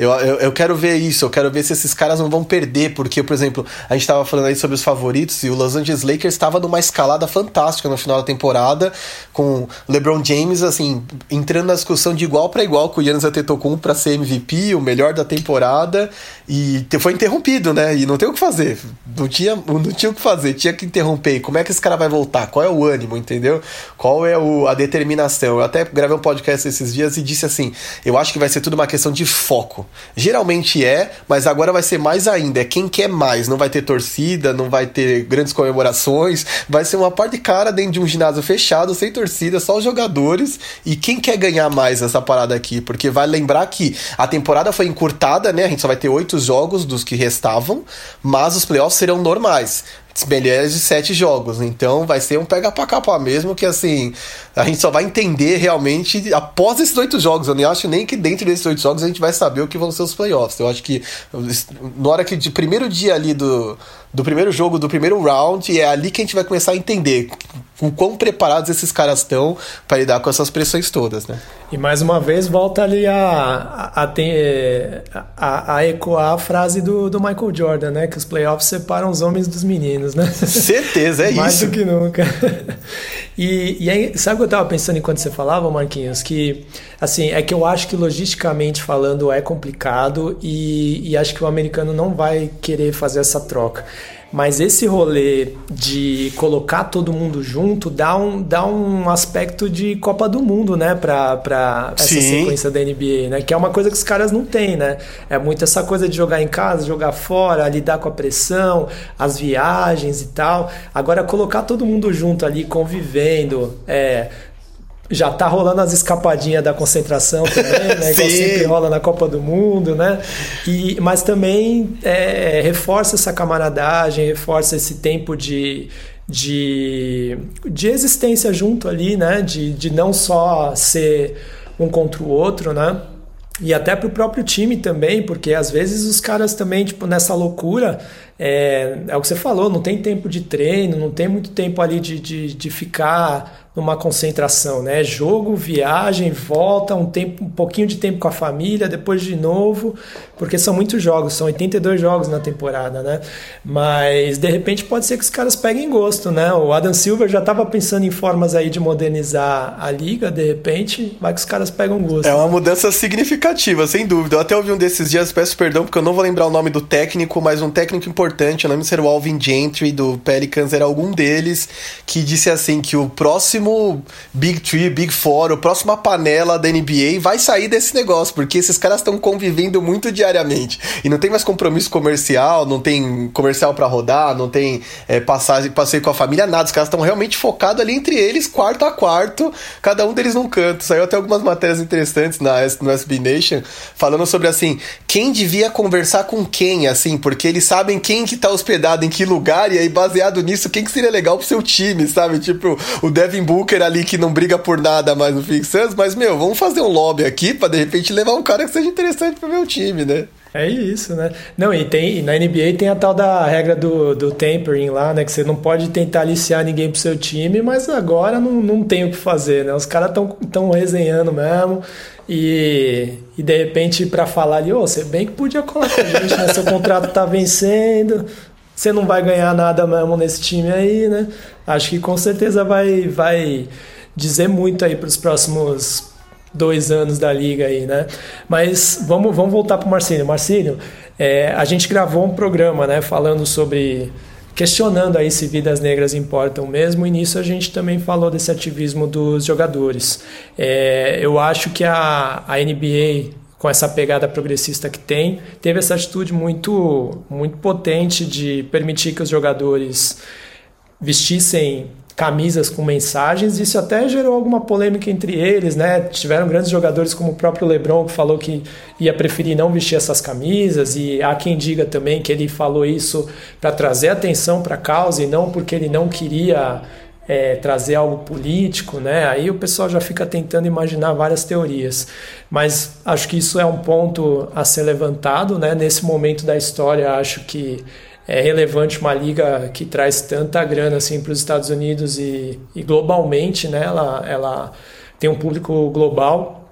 Eu, eu, eu, quero ver isso, eu quero ver se esses caras não vão perder, porque, por exemplo, a gente estava falando aí sobre os favoritos e o Los Angeles Lakers estava numa escalada fantástica no final da temporada, com LeBron James, assim, entrando na discussão de igual para igual com o Giannis Antetokounmpo para ser MVP, o melhor da temporada, e foi interrompido, né? E não tem o que fazer, não tinha, não tinha o que fazer, tinha que interromper. Como é que esse cara vai voltar? Qual é o ânimo, entendeu? Qual é o, a determinação? Eu até gravei um podcast esses dias e disse assim: eu acho que vai ser tudo uma questão de foco. Geralmente é, mas agora vai ser mais ainda. É quem quer mais. Não vai ter torcida, não vai ter grandes comemorações. Vai ser uma parte de cara dentro de um ginásio fechado, sem torcida, só os jogadores. E quem quer ganhar mais essa parada aqui? Porque vai lembrar que a temporada foi encurtada, né? A gente só vai ter oito jogos dos que restavam, mas os playoffs serão normais melhores de sete jogos. Então vai ser um pega pra capar mesmo, que assim, a gente só vai entender realmente após esses oito jogos. Eu nem acho nem que dentro desses oito jogos a gente vai saber o que vão ser os playoffs. Eu acho que na hora que de primeiro dia ali do, do primeiro jogo, do primeiro round, é ali que a gente vai começar a entender o quão preparados esses caras estão para lidar com essas pressões todas, né? E mais uma vez volta ali a, a, a, a ecoar a frase do, do Michael Jordan, né? Que os playoffs separam os homens dos meninos, né? Certeza, é mais isso. Mais do que nunca. E, e aí, sabe o que eu estava pensando enquanto você falava, Marquinhos? Que, assim, é que eu acho que logisticamente falando é complicado e, e acho que o americano não vai querer fazer essa troca. Mas esse rolê de colocar todo mundo junto dá um, dá um aspecto de Copa do Mundo, né? Pra, pra essa Sim. sequência da NBA, né? Que é uma coisa que os caras não têm, né? É muito essa coisa de jogar em casa, jogar fora, lidar com a pressão, as viagens e tal. Agora, colocar todo mundo junto ali, convivendo, é, já tá rolando as escapadinhas da concentração também, né? Igual sempre rola na Copa do Mundo, né? E, mas também é, reforça essa camaradagem, reforça esse tempo de, de, de existência junto ali, né? De, de não só ser um contra o outro, né? e até para o próprio time também, porque às vezes os caras também, tipo, nessa loucura, é, é o que você falou, não tem tempo de treino, não tem muito tempo ali de, de, de ficar numa concentração, né? Jogo, viagem, volta, um tempo, um pouquinho de tempo com a família, depois de novo, porque são muitos jogos, são 82 jogos na temporada, né? Mas de repente pode ser que os caras peguem gosto, né? O Adam Silver já estava pensando em formas aí de modernizar a liga, de repente, vai que os caras pegam gosto. É uma mudança significativa, sem dúvida. Eu até ouvi um desses dias, peço perdão porque eu não vou lembrar o nome do técnico, mas um técnico importante, eu lembro se era o Alvin Gentry do Pelicans, era algum deles, que disse assim que o próximo Big Three, Big Four, a próxima panela da NBA vai sair desse negócio, porque esses caras estão convivendo muito diariamente. E não tem mais compromisso comercial, não tem comercial para rodar, não tem é, passagem, passeio com a família, nada. Os caras estão realmente focados ali entre eles, quarto a quarto, cada um deles num canto. Saiu até algumas matérias interessantes na, no SB Nation, falando sobre assim, quem devia conversar com quem, assim, porque eles sabem quem que tá hospedado em que lugar, e aí baseado nisso, quem que seria legal pro seu time, sabe? Tipo, o Devin Booker ali que não briga por nada mais no Phoenix Suns, mas, meu, vamos fazer um lobby aqui pra de repente levar um cara que seja interessante pro meu time, né? É isso, né? Não, e tem na NBA tem a tal da regra do, do tampering lá, né? Que você não pode tentar aliciar ninguém pro seu time, mas agora não, não tem o que fazer, né? Os caras estão tão resenhando mesmo. E, e de repente, para falar ali, oh, você bem que podia colar com a gente, né? Seu contrato tá vencendo, você não vai ganhar nada mesmo nesse time aí, né? Acho que com certeza vai, vai dizer muito aí para os próximos dois anos da liga aí, né? Mas vamos, vamos voltar para o Marcílio. Marcílio, é, a gente gravou um programa, né? Falando sobre questionando aí se vidas negras importam mesmo, e nisso a gente também falou desse ativismo dos jogadores. É, eu acho que a, a NBA com essa pegada progressista que tem, teve essa atitude muito, muito potente de permitir que os jogadores vestissem camisas com mensagens. Isso até gerou alguma polêmica entre eles, né? Tiveram grandes jogadores como o próprio LeBron que falou que ia preferir não vestir essas camisas e há quem diga também que ele falou isso para trazer atenção para a causa e não porque ele não queria é, trazer algo político, né? Aí o pessoal já fica tentando imaginar várias teorias. Mas acho que isso é um ponto a ser levantado, né? Nesse momento da história, acho que é relevante uma liga que traz tanta grana assim para os Estados Unidos e, e, globalmente, né? Ela, ela tem um público global,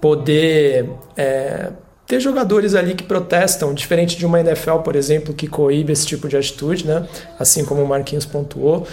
poder é, ter jogadores ali que protestam, diferente de uma NFL, por exemplo, que coíbe esse tipo de atitude, né? Assim como o Marquinhos pontuou.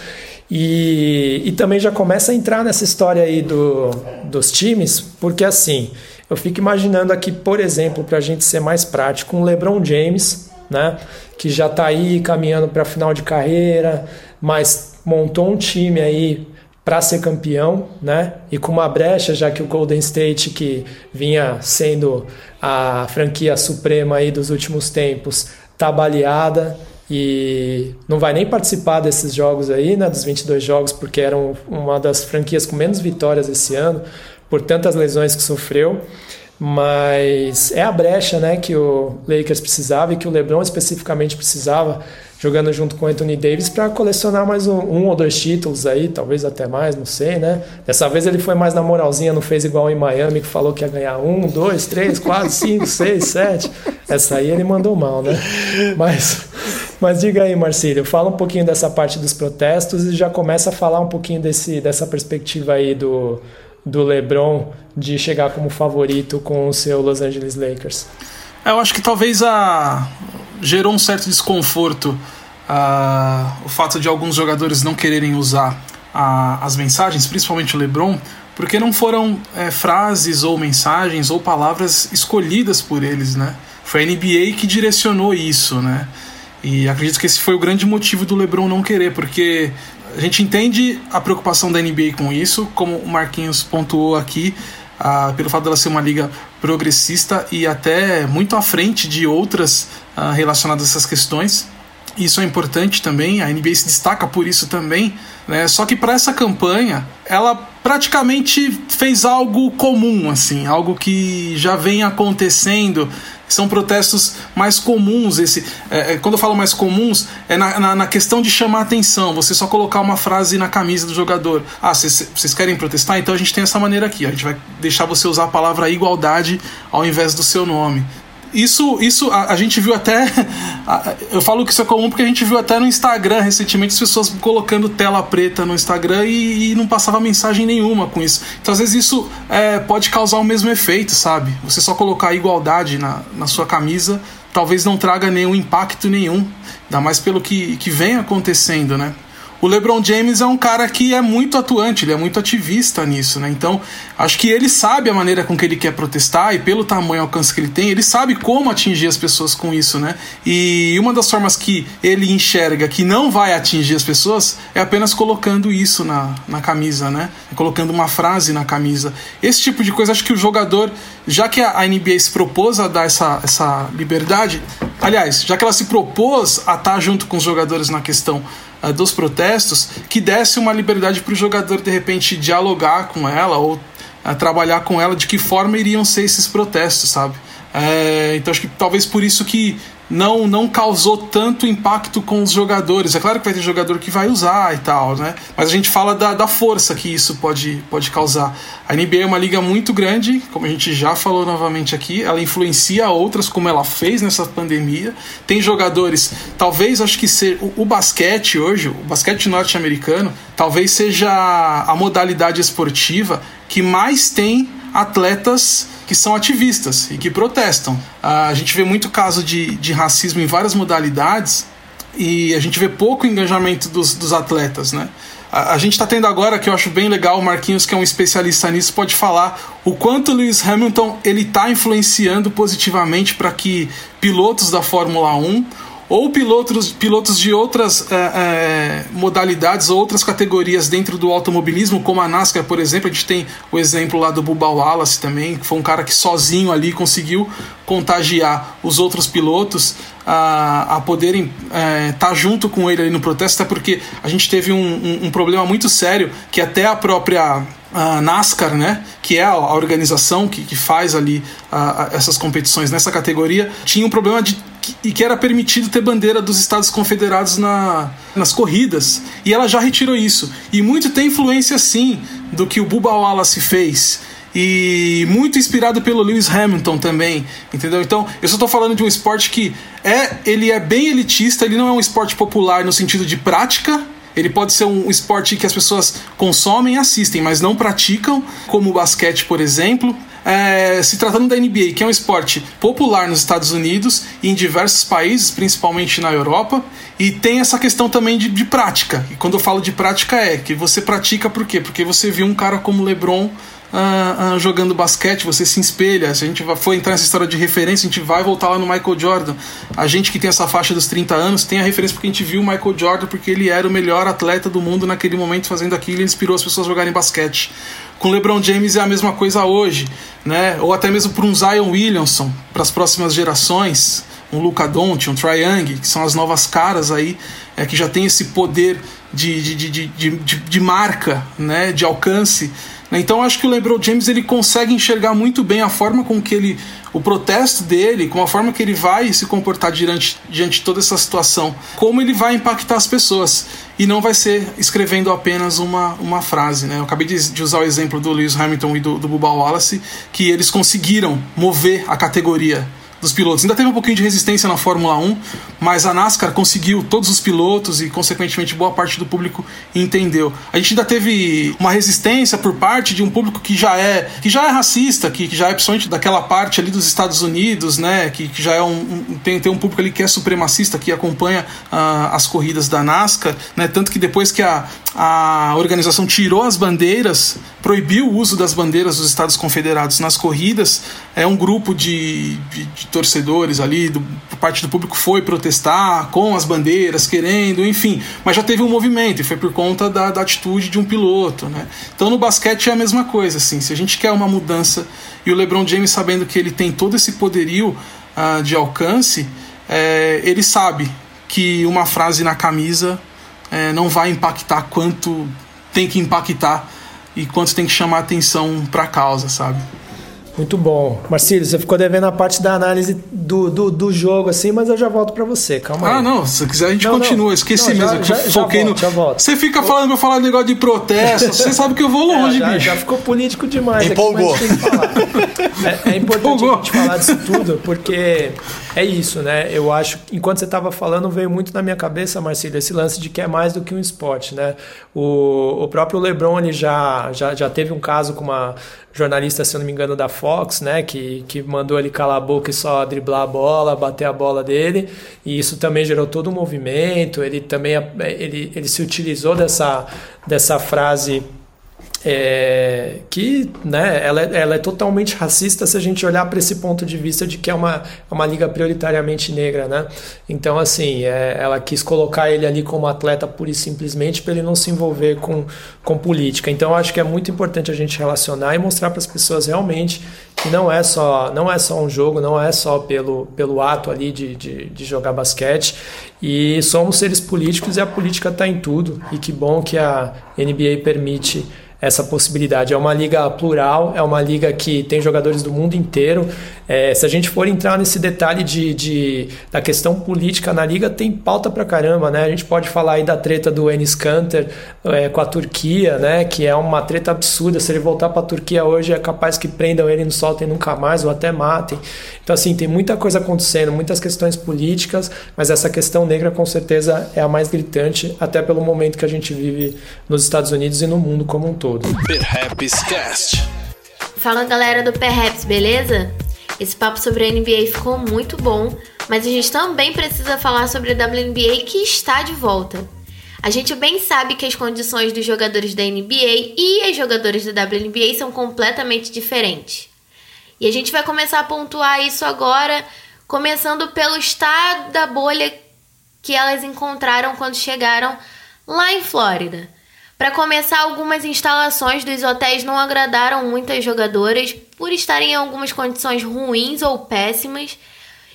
E, e também já começa a entrar nessa história aí do, dos times, porque assim, eu fico imaginando aqui, por exemplo, para a gente ser mais prático, um LeBron James, né, que já está aí caminhando para final de carreira, mas montou um time aí para ser campeão, né? E com uma brecha, já que o Golden State, que vinha sendo a franquia suprema aí dos últimos tempos, tá baleada e não vai nem participar desses jogos aí, né, dos 22 jogos, porque eram uma das franquias com menos vitórias esse ano, por tantas lesões que sofreu. Mas é a brecha né, que o Lakers precisava e que o LeBron especificamente precisava jogando junto com o Anthony Davis para colecionar mais um, um, ou dois títulos aí, talvez até mais, não sei, né? Dessa vez ele foi mais na moralzinha, não fez igual em Miami, que falou que ia ganhar um, dois, três, quatro, cinco, seis, sete. Essa aí ele mandou mal, né? Mas, mas diga aí, Marcílio, fala um pouquinho dessa parte dos protestos e já começa a falar um pouquinho desse, dessa perspectiva aí do, do LeBron de chegar como favorito com o seu Los Angeles Lakers. Eu acho que talvez a gerou um certo desconforto uh, o fato de alguns jogadores não quererem usar uh, as mensagens, principalmente o LeBron, porque não foram é, frases ou mensagens ou palavras escolhidas por eles, né? Foi a NBA que direcionou isso, né? E acredito que esse foi o grande motivo do LeBron não querer, porque a gente entende a preocupação da NBA com isso, como o Marquinhos pontuou aqui, uh, pelo fato dela ser uma liga progressista e até muito à frente de outras uh, relacionadas a essas questões. Isso é importante também, a NBA se destaca por isso também. Né? Só que para essa campanha, ela praticamente fez algo comum, assim, algo que já vem acontecendo são protestos mais comuns. Esse, é, é, quando eu falo mais comuns, é na, na, na, questão de chamar atenção. Você só colocar uma frase na camisa do jogador. Ah, vocês querem protestar? Então a gente tem essa maneira aqui. A gente vai deixar você usar a palavra igualdade ao invés do seu nome. Isso, isso a, a, gente viu até. A, eu falo que isso é comum porque a gente viu até no Instagram recentemente as pessoas colocando tela preta no Instagram e, e não passava mensagem nenhuma com isso. Então, às vezes, isso é, pode causar o mesmo efeito, sabe? Você só colocar igualdade na, na sua camisa talvez não traga nenhum impacto nenhum, ainda mais pelo que, que vem acontecendo, né? O LeBron James é um cara que é muito atuante, ele é muito ativista nisso, né? Então, acho que ele sabe a maneira com que ele quer protestar e pelo tamanho e alcance que ele tem, ele sabe como atingir as pessoas com isso, né? E uma das formas que ele enxerga que não vai atingir as pessoas é apenas colocando isso na, na camisa, né? Colocando uma frase na camisa. Esse tipo de coisa, acho que o jogador, já que a NBA se propôs a dar essa, essa liberdade, aliás, já que ela se propôs a estar junto com os jogadores na questão uh, dos protestos que desse uma liberdade para o jogador de repente dialogar com ela ou uh, trabalhar com ela de que forma iriam ser esses protestos, sabe? É, então acho que talvez por isso que não, não causou tanto impacto com os jogadores. É claro que vai ter jogador que vai usar e tal, né? Mas a gente fala da, da força que isso pode, pode causar. A NBA é uma liga muito grande, como a gente já falou novamente aqui, ela influencia outras, como ela fez nessa pandemia. Tem jogadores, talvez acho que ser o, o basquete hoje, o basquete norte-americano, talvez seja a modalidade esportiva que mais tem atletas que são ativistas e que protestam. A gente vê muito caso de, de racismo em várias modalidades e a gente vê pouco engajamento dos, dos atletas, né? A, a gente está tendo agora, que eu acho bem legal, o Marquinhos, que é um especialista nisso, pode falar o quanto o Lewis Hamilton ele está influenciando positivamente para que pilotos da Fórmula 1 ou pilotos, pilotos de outras é, é, modalidades ou outras categorias dentro do automobilismo, como a NASCAR, por exemplo. A gente tem o exemplo lá do Bubba Wallace também, que foi um cara que sozinho ali conseguiu contagiar os outros pilotos a, a poderem estar é, tá junto com ele ali no protesto, até porque a gente teve um, um, um problema muito sério que até a própria a NASCAR, né, que é a, organização que, que faz ali a, a, essas competições nessa categoria, tinha um problema de e que era permitido ter bandeira dos Estados Confederados na, nas corridas. E ela já retirou isso. E muito tem influência, sim, do que o Bubba Wallace fez. E muito inspirado pelo Lewis Hamilton também, entendeu? Então, eu só estou falando de um esporte que é, ele é bem elitista, ele não é um esporte popular no sentido de prática, ele pode ser um esporte que as pessoas consomem e assistem, mas não praticam, como o basquete, por exemplo. É, se tratando da NBA, que é um esporte popular nos Estados Unidos e em diversos países, principalmente na Europa, e tem essa questão também de, de prática. E quando eu falo de prática é que você pratica por quê? Porque você viu um cara como LeBron Uh, uh, jogando basquete, você se espelha. Se a gente for entrar nessa história de referência, a gente vai voltar lá no Michael Jordan. A gente que tem essa faixa dos 30 anos tem a referência porque a gente viu o Michael Jordan porque ele era o melhor atleta do mundo naquele momento fazendo aquilo e inspirou as pessoas a jogarem basquete. Com LeBron James é a mesma coisa hoje, né? Ou até mesmo para um Zion Williamson, para as próximas gerações, um Luca Doncic, um Trae Young, que são as novas caras aí, é, que já tem esse poder de, de, de, de, de, de marca, né? De alcance. Então acho que o LeBron James ele consegue enxergar muito bem a forma com que ele o protesto dele, com a forma que ele vai se comportar diante, diante de toda essa situação, como ele vai impactar as pessoas. E não vai ser escrevendo apenas uma, uma frase. Né? Eu acabei de, de usar o exemplo do Lewis Hamilton e do, do Bubba Wallace, que eles conseguiram mover a categoria dos pilotos. Ainda teve um pouquinho de resistência na Fórmula 1, mas a NASCAR conseguiu todos os pilotos e, consequentemente, boa parte do público entendeu. A gente ainda teve uma resistência por parte de um público que já é que já é racista, que, que já é principalmente daquela parte ali dos Estados Unidos, né? Que, que já é um, um, tem, tem um público ali que é supremacista, que acompanha uh, as corridas da NASCAR, né? Tanto que depois que a, a organização tirou as bandeiras, proibiu o uso das bandeiras dos Estados Confederados nas corridas, é um grupo de, de, de torcedores ali, do, parte do público foi protestar com as bandeiras, querendo, enfim. Mas já teve um movimento e foi por conta da, da atitude de um piloto, né? Então no basquete é a mesma coisa, assim. Se a gente quer uma mudança e o LeBron James sabendo que ele tem todo esse poderio uh, de alcance, é, ele sabe que uma frase na camisa é, não vai impactar quanto tem que impactar e quanto tem que chamar atenção para a causa, sabe? Muito bom. Marcílio, você ficou devendo a parte da análise do, do, do jogo, assim, mas eu já volto para você. Calma aí. Ah, não. Se quiser, a gente Não, continua. não. Esqueci Não, já- mesmo. já- já volto, no. já volto. Você fica falando pra falar negócio de protesto. Você sabe que eu vou longe, É, já, bicho. já ficou político demais. aqui, Empolgou. mas tem que falar. É, é importante Empolgou. a gente falar disso tudo, porque é isso, né? Eu acho que enquanto você estava falando, veio muito na minha cabeça, Marcílio, esse lance de que é mais do que um esporte, né? O, o próprio LeBron ele já, já, já teve um caso com uma jornalista, se eu não me engano, da Fox, né? Que, que mandou ele calar a boca e só driblar a bola, bater a bola dele. E isso também gerou todo um movimento. Ele também ele, ele se utilizou dessa, dessa frase é, que né, ela, é- ela é totalmente racista se a gente olhar para esse ponto de vista de que é uma, é uma liga prioritariamente negra, né? Então, assim, é, ela quis colocar ele ali como atleta pura e simplesmente para ele não se envolver com, com política. Então, acho que é muito importante a gente relacionar e mostrar para as pessoas realmente que não é só não é só um jogo, não é só pelo, pelo ato ali de, de, de jogar basquete. E somos seres políticos e a política está em tudo. E que bom que a NBA permite essa possibilidade. É uma liga plural, é uma liga que tem jogadores do mundo inteiro. É, se a gente for entrar nesse detalhe de, de, da questão política na liga, tem pauta pra caramba, né? A gente pode falar aí da treta do Enes Kanter é, com a Turquia, né? Que é uma treta absurda. Se ele voltar pra Turquia hoje, é capaz que prendam ele, não soltem nunca mais ou até matem. Então, assim, tem muita coisa acontecendo, muitas questões políticas, mas essa questão negra com certeza é a mais gritante, até pelo momento que a gente vive nos Estados Unidos e no mundo como um todo. Perhaps Cast. Fala galera do Perhaps, beleza? Esse papo sobre a NBA ficou muito bom, mas a gente também precisa falar sobre a WNBA que está de volta. A gente bem sabe que as condições dos jogadores da NBA e as jogadoras da WNBA são completamente diferentes. E a gente vai começar a pontuar isso agora, começando pelo estado da bolha que elas encontraram quando chegaram lá em Flórida. Para começar, algumas instalações dos hotéis não agradaram muito as jogadoras por estarem em algumas condições ruins ou péssimas.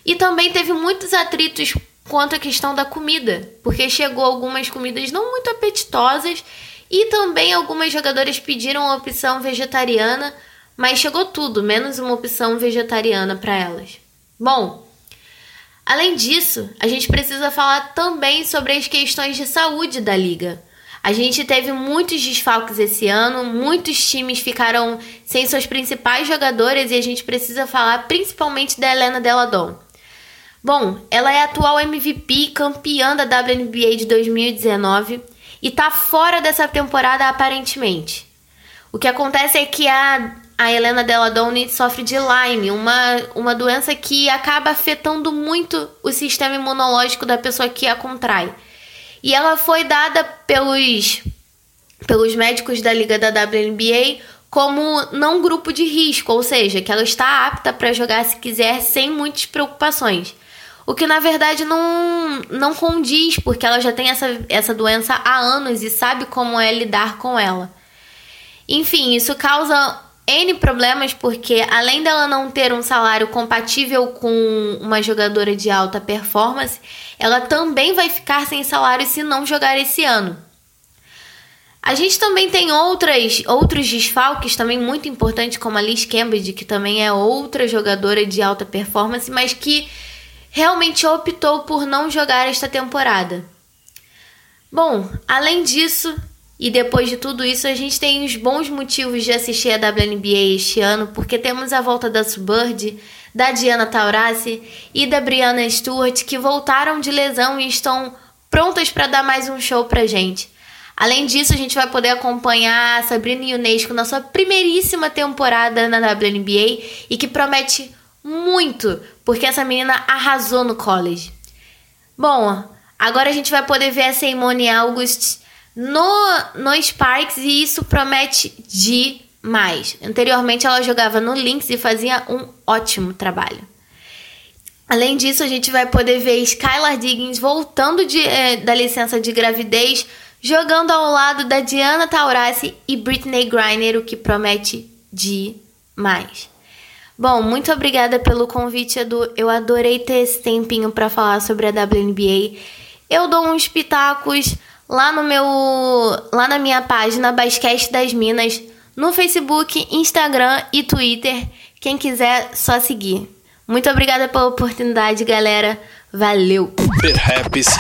E também teve muitos atritos quanto à questão da comida, porque chegou algumas comidas não muito apetitosas e também algumas jogadoras pediram a opção vegetariana, mas chegou tudo, menos uma opção vegetariana para elas. Bom, além disso, a gente precisa falar também sobre as questões de saúde da liga. A gente teve muitos desfalques esse ano, muitos times ficaram sem suas principais jogadoras e a gente precisa falar principalmente da Helena Deladon. Bom, ela é atual MVP, campeã da WNBA de 2019 e tá fora dessa temporada aparentemente. O que acontece é que a, a Helena Deladon sofre de Lyme, uma, uma doença que acaba afetando muito o sistema imunológico da pessoa que a contrai. E ela foi dada pelos, pelos médicos da liga da WNBA como não grupo de risco, ou seja, que ela está apta para jogar se quiser sem muitas preocupações. O que na verdade não, não condiz, porque ela já tem essa, essa doença há anos e sabe como é lidar com ela. Enfim, isso causa N problemas, porque além dela não ter um salário compatível com uma jogadora de alta performance, ela também vai ficar sem salário se não jogar esse ano. A gente também tem outras, outros desfalques também muito importantes, como a Liz Cambridge, que também é outra jogadora de alta performance, mas que realmente optou por não jogar esta temporada. Bom, além disso, e depois de tudo isso, a gente tem os bons motivos de assistir a WNBA este ano, porque temos a volta da Subird, da Diana Taurasi e da Brianna Stewart, que voltaram de lesão e estão prontas para dar mais um show pra gente. Além disso, a gente vai poder acompanhar a Sabrina Ionesco na sua primeiríssima temporada na WNBA e que promete muito, porque essa menina arrasou no college. Bom, agora a gente vai poder ver a Simone August no, no Sparks e isso promete demais. Anteriormente ela jogava no Lynx e fazia um ótimo trabalho. Além disso, a gente vai poder ver Skylar Diggins voltando de, eh, da licença de gravidez, jogando ao lado da Diana Taurasi e Britney Griner, o que promete demais. Bom, muito obrigada pelo convite, Edu. Eu adorei ter esse tempinho para falar sobre a WNBA. Eu dou uns pitacos lá no meu lá na minha página Basquete das Minas, no Facebook, Instagram e Twitter, Quem quiser, só seguir. Muito obrigada pela oportunidade, galera. Valeu!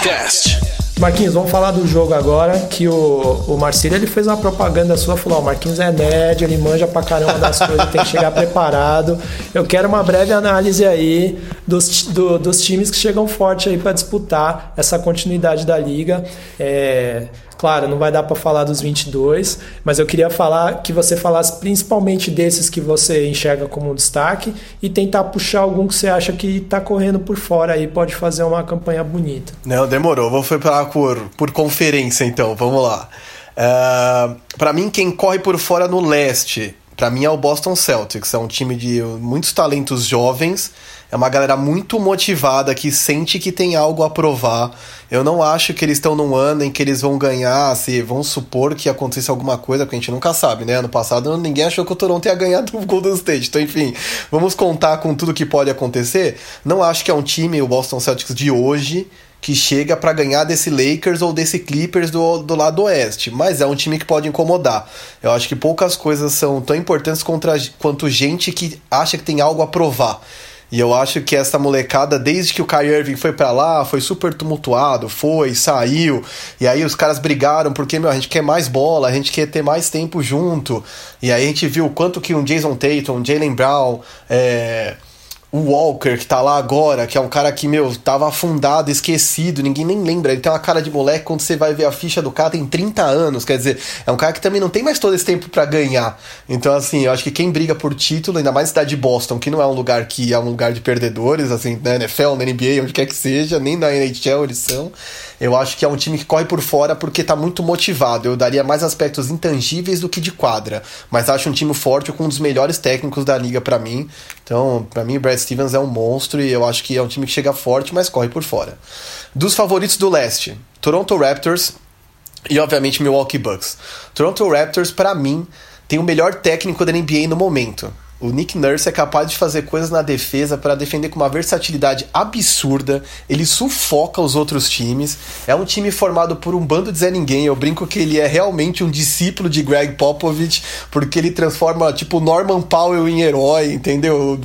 Cast. Marquinhos, vamos falar do jogo agora, que o, o Marcílio ele fez uma propaganda sua, falou, o Marquinhos é nerd, ele manja pra caramba das coisas, tem que chegar preparado. Eu quero uma breve análise aí dos, do, dos times que chegam forte aí para disputar essa continuidade da liga. É, Claro, não vai dar para falar dos 22, mas eu queria falar que você falasse principalmente desses que você enxerga como um destaque e tentar puxar algum que você acha que está correndo por fora aí, pode fazer uma campanha bonita. Não, demorou. Vou falar por, por conferência então, vamos lá. Uh, é, para mim, quem corre por fora no leste, para mim é o Boston Celtics. É um time de muitos talentos jovens é uma galera muito motivada que sente que tem algo a provar. Eu não acho que eles estão num ano em que eles vão ganhar, se vão supor que aconteça alguma coisa, porque a gente nunca sabe, né? Ano passado ninguém achou que o Toronto ia ganhar do Golden State. Então, enfim, vamos contar com tudo que pode acontecer. Não acho que é um time, o Boston Celtics de hoje, que chega para ganhar desse Lakers ou desse Clippers do, do lado oeste, mas é um time que pode incomodar. Eu acho que poucas coisas são tão importantes contra, quanto gente que acha que tem algo a provar. E eu acho que essa molecada, desde que o Kyrie Irving foi para lá, foi super tumultuado, foi, saiu, e aí os caras brigaram porque, meu, a gente quer mais bola, a gente quer ter mais tempo junto. E aí a gente viu quanto que um Jason Tatum, um Jalen Brown, é, o Walker, que tá lá agora, que é um cara que, meu, tava afundado, esquecido, ninguém nem lembra. Ele tem uma cara de moleque quando você vai ver a ficha do cara, tem 30 anos. Quer dizer, é um cara que também não tem mais todo esse tempo para ganhar. Então, assim, eu acho que quem briga por título, ainda mais cidade de Boston, que não é um lugar que é um lugar de perdedores, assim, na NFL, na NBA, onde quer que seja, nem na NHL eles são. Eu acho que é um time que corre por fora porque tá muito motivado. Eu daria mais aspectos intangíveis do que de quadra. Mas acho um time forte com um dos melhores técnicos da liga para mim. Então, para mim, Brad Stevens é um monstro e eu acho que é um time que chega forte, mas corre por fora. Dos favoritos do leste, Toronto Raptors e, obviamente, Milwaukee Bucks. Toronto Raptors, para mim, tem o melhor técnico da NBA no momento. O Nick Nurse é capaz de fazer coisas na defesa para defender com uma versatilidade absurda. Ele sufoca os outros times. É um time formado por um bando de Zé Ninguém. Eu brinco que ele é realmente um discípulo de Greg Popovich, porque ele transforma, tipo, Norman Powell em herói, entendeu?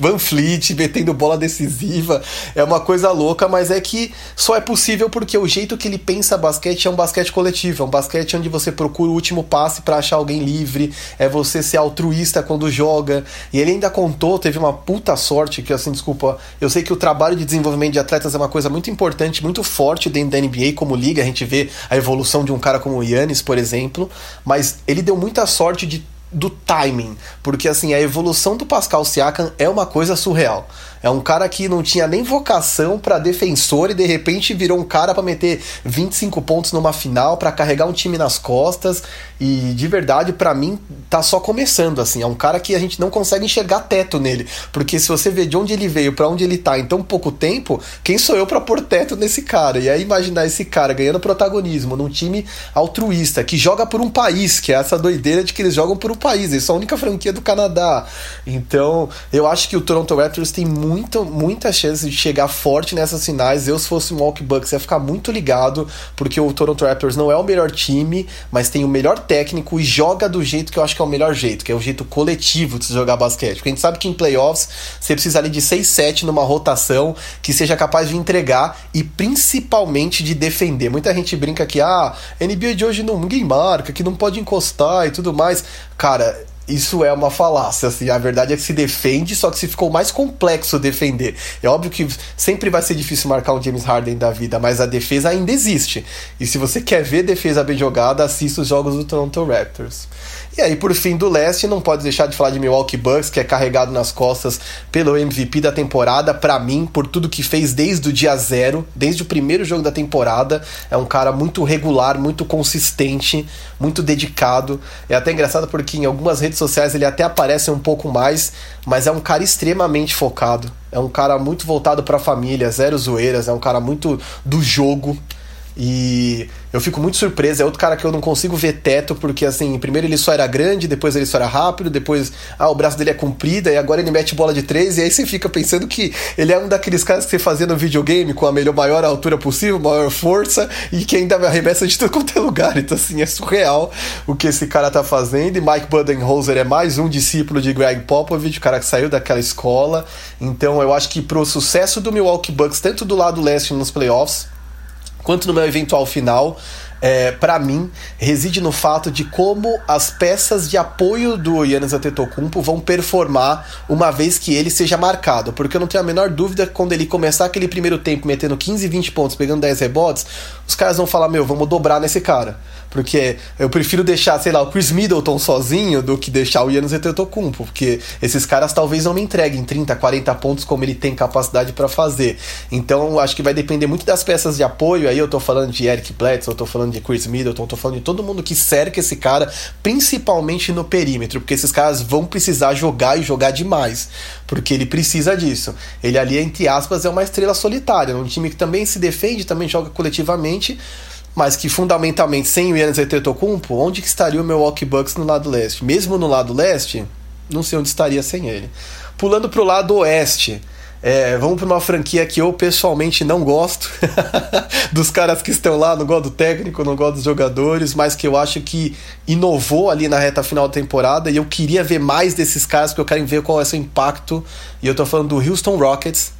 Van Fleet metendo bola decisiva. É uma coisa louca, mas é que só é possível porque o jeito que ele pensa basquete é um basquete coletivo. É um basquete onde você procura o último passe para achar alguém livre. É você ser altruísta quando joga E ele ainda contou, teve uma puta sorte, que assim, desculpa, eu sei que o trabalho de desenvolvimento de atletas é uma coisa muito importante, muito forte dentro da NBA como liga, a gente vê a evolução de um cara como o Yannis, por exemplo, mas ele deu muita sorte de do timing, porque assim, a evolução do Pascal Siakam é uma coisa surreal. É um cara que não tinha nem vocação para defensor e de repente virou um cara para meter 25 pontos numa final, para carregar um time nas costas. E de verdade, para mim, tá só começando assim. É um cara que a gente não consegue enxergar teto nele, porque se você vê de onde ele veio, para onde ele tá em tão pouco tempo, quem sou eu para pôr teto nesse cara? E aí imaginar esse cara ganhando protagonismo num time altruísta que joga por um país, que é essa doideira de que eles jogam por um país. Eles são a única franquia do Canadá. Então, eu acho que o Toronto Raptors tem muito muito, muita chance de chegar forte nessas finais. Eu, se fosse o Milwaukee Bucks, ia ficar muito ligado, porque o Toronto Raptors não é o melhor time, mas tem o melhor técnico e joga do jeito que eu acho que é o melhor jeito, que é o jeito coletivo de se jogar basquete. Porque a gente sabe que em playoffs você precisa ali de 6, 7 numa rotação que seja capaz de entregar e principalmente de defender. Muita gente brinca que, ah, NBA de hoje não, ninguém marca, que não pode encostar e tudo mais. Cara, isso é uma falácia, assim, a verdade é que se defende, só que se ficou mais complexo defender. É óbvio que sempre vai ser difícil marcar um James Harden da vida, mas a defesa ainda existe. E se você quer ver defesa bem jogada, assista os jogos do Toronto Raptors. E aí, por fim, do leste, não pode deixar de falar de Milwaukee Bucks, que é carregado nas costas pelo MVP da temporada, para mim, por tudo que fez desde o dia zero, desde o primeiro jogo da temporada. É um cara muito regular, muito consistente, muito dedicado. É até engraçado porque em algumas redes sociais ele até aparece um pouco mais, mas é um cara extremamente focado. É um cara muito voltado para a família, zero zoeiras, é um cara muito do jogo. E eu fico muito surpreso. É outro cara que eu não consigo ver teto, porque assim, primeiro ele só era grande, depois ele só era rápido, depois ah, o braço dele é comprido, e agora ele mete bola de três, e aí você fica pensando que ele é um daqueles caras que você fazia no videogame com a melhor, maior altura possível, maior força, e que ainda arremessa de tudo quanto é lugar. Então, assim, é surreal o que esse cara tá fazendo. E Mike Budenholzer é mais um discípulo de Greg Popovich, o cara que saiu daquela escola. Então, eu acho que pro sucesso do Milwaukee Bucks, tanto do lado leste nos playoffs, quanto no meu eventual final, é, para mim, reside no fato de como as peças de apoio do Yannis Antetokounmpo vão performar uma vez que ele seja marcado. Porque eu não tenho a menor dúvida que quando ele começar aquele primeiro tempo metendo 15, 20 pontos, pegando 10 rebotes, os caras vão falar, meu, vamos dobrar nesse cara. Porque eu prefiro deixar, sei lá, o Chris Middleton sozinho do que deixar o Yannis Antetokounmpo, porque esses caras talvez não me entreguem 30, 40 pontos como ele tem capacidade para fazer. Então, acho que vai depender muito das peças de apoio. Aí eu tô falando de Eric Bledsoe, eu tô falando de Chris Middleton, tô falando de todo mundo que cerca esse cara, principalmente no perímetro, porque esses caras vão precisar jogar e jogar demais, porque ele precisa disso. Ele ali, entre aspas, é uma estrela solitária, um time que também se defende, também joga coletivamente, mas que fundamentalmente sem o Yannis Antetokounmpo, onde que estaria o Milwaukee Bucks no lado leste? Mesmo no lado leste, não sei onde estaria sem ele. Pulando para o lado oeste, é, vamos para uma franquia que eu pessoalmente não gosto dos caras que estão lá, não gosto do técnico, não gosto dos jogadores, mas que eu acho que inovou ali na reta final da temporada e eu queria ver mais desses caras porque eu quero ver qual é o seu impacto. E eu estou falando do Houston Rockets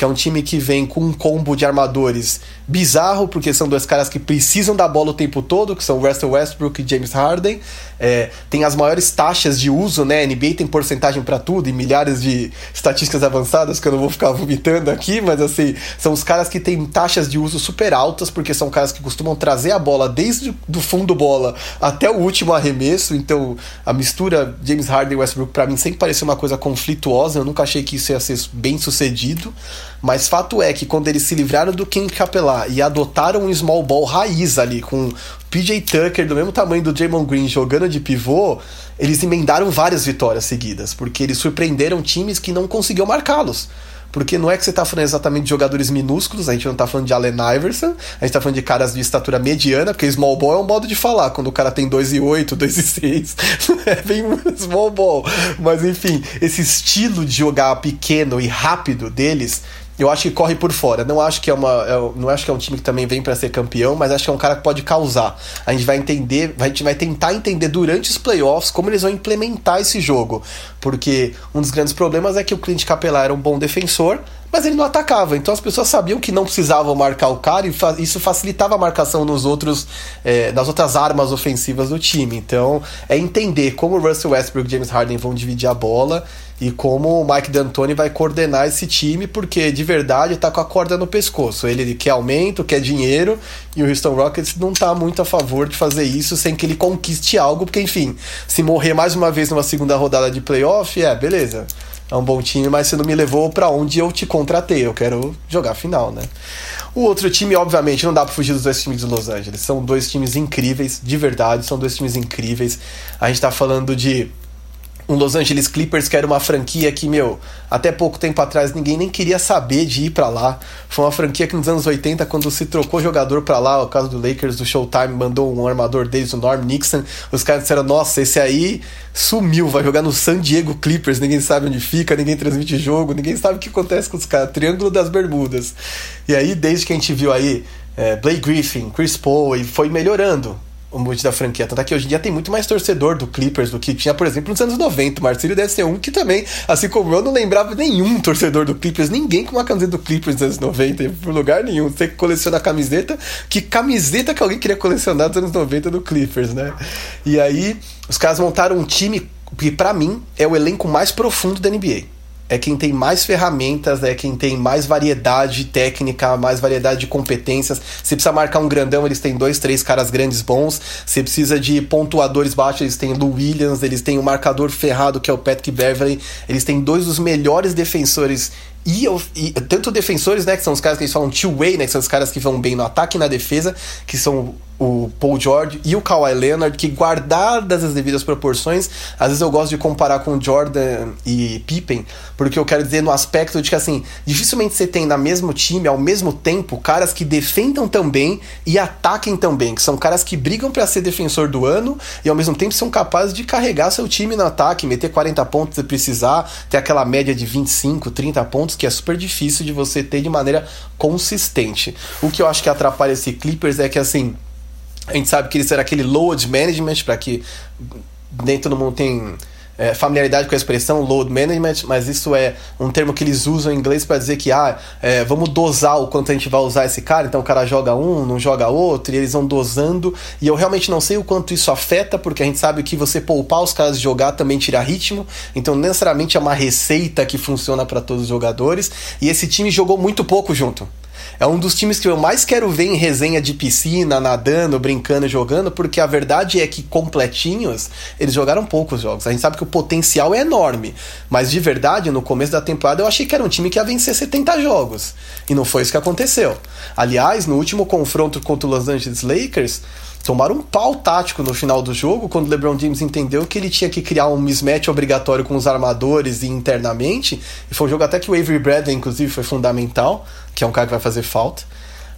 que é um time que vem com um combo de armadores bizarro, porque são dois caras que precisam da bola o tempo todo, que são Russell Westbrook e James Harden. É, tem as maiores taxas de uso, né? NBA tem porcentagem para tudo e milhares de estatísticas avançadas que eu não vou ficar vomitando aqui, mas assim, são os caras que têm taxas de uso super altas, porque são caras que costumam trazer a bola desde do fundo bola até o último arremesso. Então, a mistura James Harden e Westbrook para mim sempre pareceu uma coisa conflituosa, eu nunca achei que isso ia ser bem sucedido. Mas fato é que quando eles se livraram do Ken Capelá e adotaram um small ball raiz ali, com PJ Tucker do mesmo tamanho do Draymond Green jogando de pivô, eles emendaram várias vitórias seguidas, porque eles surpreenderam times que não conseguiam marcá-los. Porque não é que você está falando exatamente de jogadores minúsculos, a gente não está falando de Allen Iverson, a gente está falando de caras de estatura mediana, porque small ball é um modo de falar, quando o cara tem 2,8, 2,6, é bem small ball. Mas enfim, esse estilo de jogar pequeno e rápido deles eu acho que corre por fora. Não acho que é uma, é, não acho que é um time que também vem para ser campeão, mas acho que é um cara que pode causar. A gente vai entender, a gente vai tentar entender durante os playoffs como eles vão implementar esse jogo, porque um dos grandes problemas é que o Clint Capela era um bom defensor, mas ele não atacava. Então as pessoas sabiam que não precisavam marcar o cara e fa isso facilitava a marcação nos outros, é, nas outras armas ofensivas do time. Então é entender como o Russell Westbrook e James Harden vão dividir a bola e como o Mike D'Antoni vai coordenar esse time, porque de verdade tá com a corda no pescoço. Ele quer aumento, quer dinheiro, e o Houston Rockets não tá muito a favor de fazer isso sem que ele conquiste algo, porque enfim, se morrer mais uma vez numa segunda rodada de playoff, é, beleza. É um bom time, mas você não me levou para onde eu te contratei. Eu quero jogar final, né? O outro time, obviamente, não dá pra fugir dos dois times de Los Angeles. São dois times incríveis, de verdade, são dois times incríveis. A gente tá falando de um Los Angeles Clippers que era uma franquia que, meu, até pouco tempo atrás ninguém nem queria saber de ir para lá. Foi uma franquia que nos anos 80, quando se trocou jogador para lá, o caso do Lakers, do Showtime, mandou um armador deles, o Norm Nixon, os caras disseram, nossa, esse aí sumiu, vai jogar no San Diego Clippers, ninguém sabe onde fica, ninguém transmite jogo, ninguém sabe o que acontece com os caras, Triângulo das Bermudas. E aí, desde que a gente viu aí é, Blake Griffin, Chris Paul, e foi melhorando o mood da franquia. Tanto é que hoje em dia tem muito mais torcedor do Clippers do que tinha, por exemplo, nos anos 90. O Marcílio deve ser um que também, assim como eu, não lembrava nenhum torcedor do Clippers, ninguém com uma camiseta do Clippers nos anos 90, por lugar nenhum. Você coleciona camiseta, que camiseta que alguém queria colecionar nos anos 90 do Clippers, né? E aí, os caras montaram um time que, para mim, é o elenco mais profundo da NBA é quem tem mais ferramentas, é quem tem mais variedade técnica, mais variedade de competências. Se precisa marcar um grandão, eles têm dois, três caras grandes bons. Se precisa de pontuadores baixos, eles têm Lou Williams, eles têm um marcador ferrado que é o Patrick Beverly. Eles têm dois dos melhores defensores e, e, tanto defensores, né, que são os caras que eles falam two-way, né, que são os caras que vão bem no ataque e na defesa, que são o Paul George e o Kawhi Leonard, que guardadas as devidas proporções, às vezes eu gosto de comparar com Jordan e Pippen, porque eu quero dizer no aspecto de que assim, dificilmente você tem na mesmo time, ao mesmo tempo, caras que defendam também e ataquem também, que são caras que brigam para ser defensor do ano e ao mesmo tempo são capazes de carregar seu time no ataque, meter 40 pontos se precisar, ter aquela média de 25, 30 pontos, que é super difícil de você ter de maneira consistente. O que eu acho que atrapalha esse Clippers é que assim, a gente sabe que ele será aquele load management, para que nem todo mundo tem é, familiaridade com a expressão load management, mas isso é um termo que eles usam em inglês para dizer que ah, é, vamos dosar o quanto a gente vai usar esse cara, então o cara joga um, não joga outro, e eles vão dosando, e eu realmente não sei o quanto isso afeta, porque a gente sabe que você poupar os caras de jogar também tira ritmo, então necessariamente é uma receita que funciona para todos os jogadores, e esse time jogou muito pouco junto. É um dos times que eu mais quero ver em resenha de piscina, nadando, brincando, jogando, porque a verdade é que completinhos, eles jogaram poucos jogos. A gente sabe que o potencial é enorme, mas de verdade, no começo da temporada eu achei que era um time que ia vencer 70 jogos. E não foi isso que aconteceu. Aliás, no último confronto contra o Los Angeles Lakers, tomaram um pau tático no final do jogo, quando o LeBron James entendeu que ele tinha que criar um mismatch obrigatório com os armadores e internamente. E foi um jogo até que o Avery Bradley, inclusive, foi fundamental, que é um cara que vai fazer falta.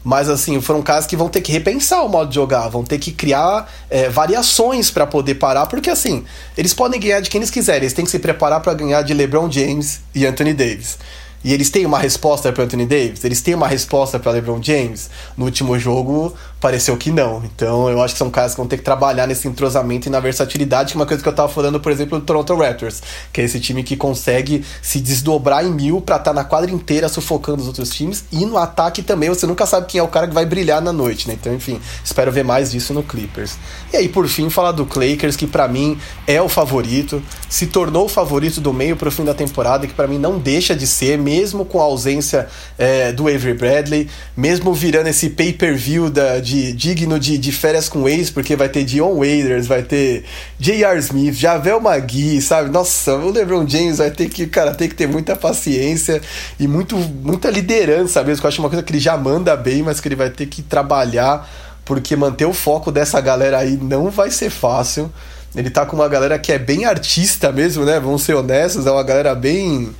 Mas assim, foram casos que vão ter que repensar o modo de jogar, vão ter que criar é, variações para poder parar, porque assim, eles podem ganhar de quem eles quiserem, eles têm que se preparar para ganhar de LeBron James e Anthony Davis. E eles têm uma resposta para Anthony Davis? Eles têm uma resposta para LeBron James? No último jogo, pareceu que não. Então, eu acho que são caras que vão ter que trabalhar nesse entrosamento e na versatilidade, que é uma coisa que eu tava falando, por exemplo, do Toronto Raptors, que é esse time que consegue se desdobrar em mil para estar tá na quadra inteira sufocando os outros times. E no ataque também, você nunca sabe quem é o cara que vai brilhar na noite, né? Então, enfim, espero ver mais disso no Clippers. E aí, por fim, falar do Lakers, que para mim é o favorito, se tornou o favorito do meio pro fim da temporada, que para mim não deixa de ser, mesmo com a ausência é, do Avery Bradley, mesmo virando esse pay-per-view de, digno de, de férias com ex, porque vai ter Dion Waiters, vai ter J.R. Smith, Javel Magui, sabe? Nossa, o LeBron James vai ter que, cara, ter que ter muita paciência e muito, muita liderança mesmo, que eu acho uma coisa que ele já manda bem, mas que ele vai ter que trabalhar, porque manter o foco dessa galera aí não vai ser fácil. Ele tá com uma galera que é bem artista mesmo, né? Vamos ser honestos, é uma galera bem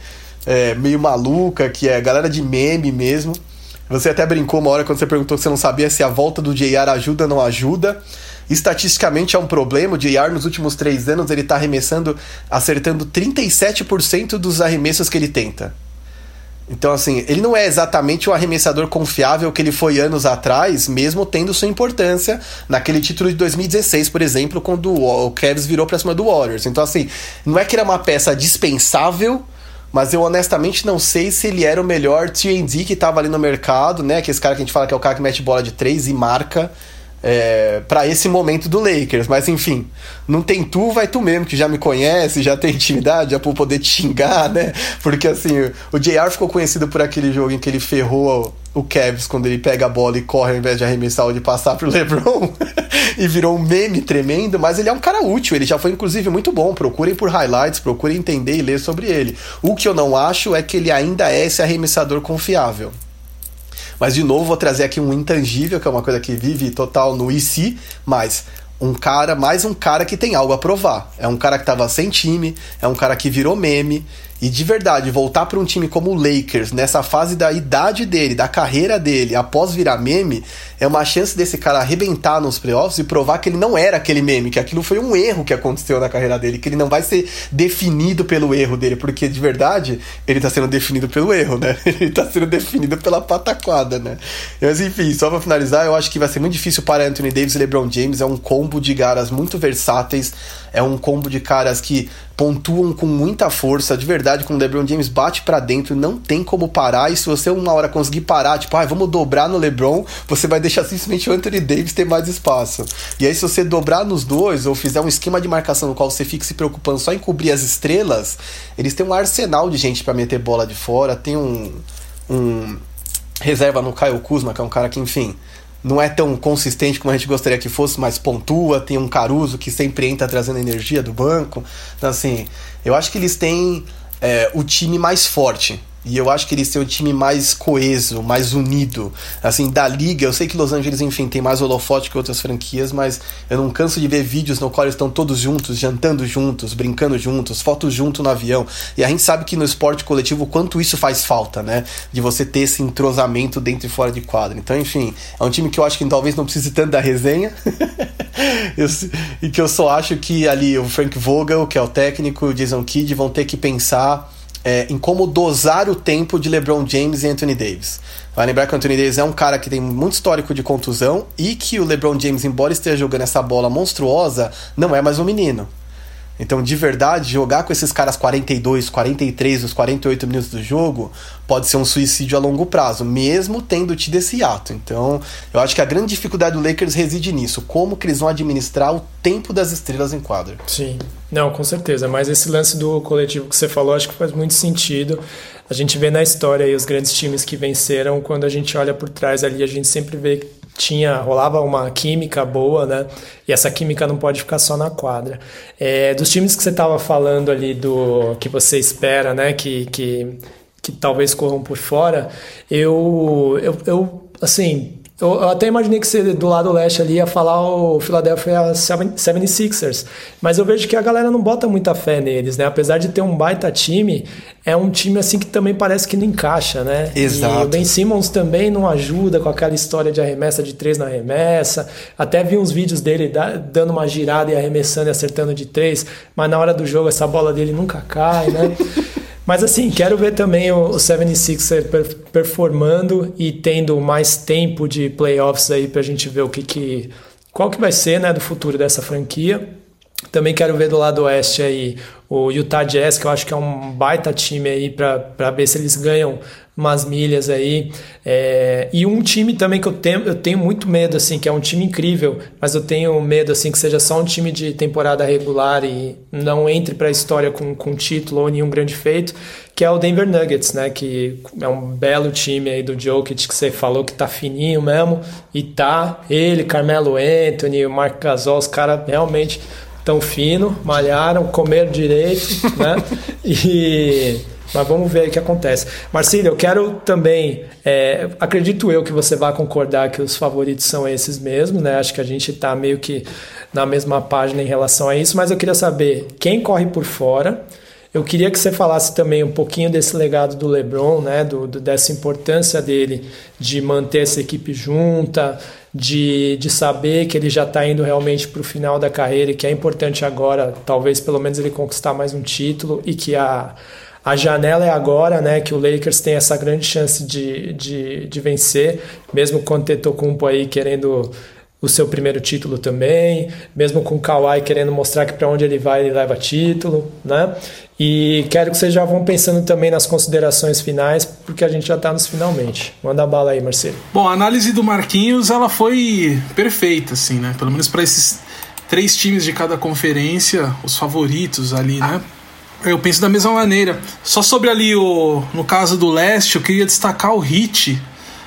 é, meio maluca, que é galera de meme mesmo. Você até brincou uma hora quando você perguntou que você não sabia se a volta do JR ajuda ou não ajuda. Estatisticamente é um problema. O JR nos últimos três anos ele está arremessando, acertando 37% dos arremessos que ele tenta. Então, assim, ele não é exatamente o arremessador confiável que ele foi anos atrás, mesmo tendo sua importância naquele título de 2016, por exemplo, quando o Cavs virou pra cima do Warriors. Então, assim, não é que ele é uma peça dispensável, mas eu honestamente não sei se ele era o melhor TND que tava ali no mercado, né? Que esse cara que a gente fala que é o cara que mete bola de três e marca é, para esse momento do Lakers. Mas enfim, não tem tu, vai tu mesmo, que já me conhece, já tem intimidade, já por poder te xingar, né? Porque assim, o JR ficou conhecido por aquele jogo em que ele ferrou o Cavs quando ele pega a bola e corre ao invés de arremessar ou de passar pro LeBron e virou um meme tremendo, mas ele é um cara útil, ele já foi inclusive muito bom. Procurem por highlights, procurem entender e ler sobre ele. O que eu não acho é que ele ainda é esse arremessador confiável. Mas de novo vou trazer aqui um intangível, que é uma coisa que vive total no IC, mas um cara, mais um cara que tem algo a provar. É um cara que estava sem time, é um cara que virou meme, e de verdade, voltar para um time como o Lakers, nessa fase da idade dele, da carreira dele, após virar meme, é uma chance desse cara arrebentar nos playoffs e provar que ele não era aquele meme, que aquilo foi um erro que aconteceu na carreira dele, que ele não vai ser definido pelo erro dele, porque de verdade ele tá sendo definido pelo erro, né? Ele tá sendo definido pela pataquada, né? Mas enfim, só pra finalizar, eu acho que vai ser muito difícil para Anthony Davis e LeBron James. É um combo de caras muito versáteis, é um combo de caras que pontuam com muita força, de verdade, quando o LeBron James bate para dentro, não tem como parar, e se você uma hora conseguir parar, tipo, ah, vamos dobrar no LeBron, você vai deixar simplesmente o Anthony Davis ter mais espaço. E aí se você dobrar nos dois, ou fizer um esquema de marcação no qual você fique se preocupando só em cobrir as estrelas, eles têm um arsenal de gente para meter bola de fora, tem um, um reserva no Kyle Kuzma, que é um cara que, enfim, não é tão consistente como a gente gostaria que fosse, mas pontua. Tem um Caruso que sempre entra trazendo energia do banco. Então, assim, eu acho que eles têm é, o time mais forte E eu acho que eles têm o time mais coeso, mais unido. Assim, da liga, eu sei que Los Angeles, enfim, tem mais holofote que outras franquias, mas eu não canso de ver vídeos no qual eles estão todos juntos, jantando juntos, brincando juntos, fotos junto no avião. E a gente sabe que no esporte coletivo, quanto isso faz falta, né? De você ter esse entrosamento dentro e fora de quadra. Então, enfim, é um time que eu acho que talvez não precise tanto da resenha. eu, e que eu só acho que ali o Frank Vogel, que é o técnico, o Jason Kidd vão ter que pensar é, em como dosar o tempo de LeBron James e Anthony Davis. Vai lembrar que o Anthony Davis é um cara que tem muito histórico de contusão e que o LeBron James, embora esteja jogando essa bola monstruosa, não é mais um menino. Então, de verdade, jogar com esses caras 42, 43, os 48 minutos do jogo pode ser um suicídio a longo prazo, mesmo tendo tido esse ato. Então, eu acho que a grande dificuldade do Lakers reside nisso, como que eles vão administrar o tempo das estrelas em quadra. Sim, não, com certeza, mas esse lance do coletivo que você falou, acho que faz muito sentido. A gente vê na história aí os grandes times que venceram, quando a gente olha por trás ali, a gente sempre vê tinha rolava uma química boa, né? E essa química não pode ficar só na quadra. É, dos times que você estava falando ali do que você espera, né? Que, que, que talvez corram por fora, eu, eu, eu assim eu, eu, até imaginei que você, do lado leste ali, ia falar o Philadelphia 76ers. Mas eu vejo que a galera não bota muita fé neles, né? Apesar de ter um baita time, é um time assim que também parece que não encaixa, né? Exato. E o Ben Simmons também não ajuda com aquela história de arremessa de três na arremessa. Até vi uns vídeos dele dando uma girada e arremessando e acertando de três, mas na hora do jogo essa bola dele nunca cai, né? Mas assim, quero ver também o, 76er performando e tendo mais tempo de playoffs aí pra gente ver o que, que qual que vai ser, né, do futuro dessa franquia. Também quero ver do lado oeste aí o Utah Jazz, que eu acho que é um baita time aí para ver se eles ganham umas milhas aí. É, e um time também que eu tenho, eu tenho muito medo, assim, que é um time incrível, mas eu tenho medo, assim, que seja só um time de temporada regular e não entre para a história com, com título ou nenhum grande feito, que é o Denver Nuggets, né? Que é um belo time aí do Jokic, que você falou que tá fininho mesmo, e tá. Ele, Carmelo Anthony, Mark Gasol, os caras realmente tão fino, malharam, comeram direito, né? E mas vamos ver o que acontece. Marcílio, eu quero também, é, acredito eu que você vai concordar que os favoritos são esses mesmos, né? Acho que a gente está meio que na mesma página em relação a isso, mas eu queria saber quem corre por fora. Eu queria que você falasse também um pouquinho desse legado do LeBron, né? Do, do dessa importância dele de manter essa equipe junta, de, de saber que ele já está indo realmente para o final da carreira e que é importante agora, talvez pelo menos ele conquistar mais um título e que a, a janela é agora, né? Que o Lakers tem essa grande chance de, de, de vencer, mesmo com o Tetocumpo aí querendo o seu primeiro título também, mesmo com o Kawhi querendo mostrar que para onde ele vai ele leva título, né? E quero que vocês já vão pensando também nas considerações finais, porque a gente já está nos finalmente. Manda bala aí, Marcelo. Bom, a análise do Marquinhos ela foi perfeita, assim, né? Pelo menos para esses três times de cada conferência, os favoritos ali, né? Eu penso da mesma maneira. Só sobre ali o. No caso do leste, eu queria destacar o Hit.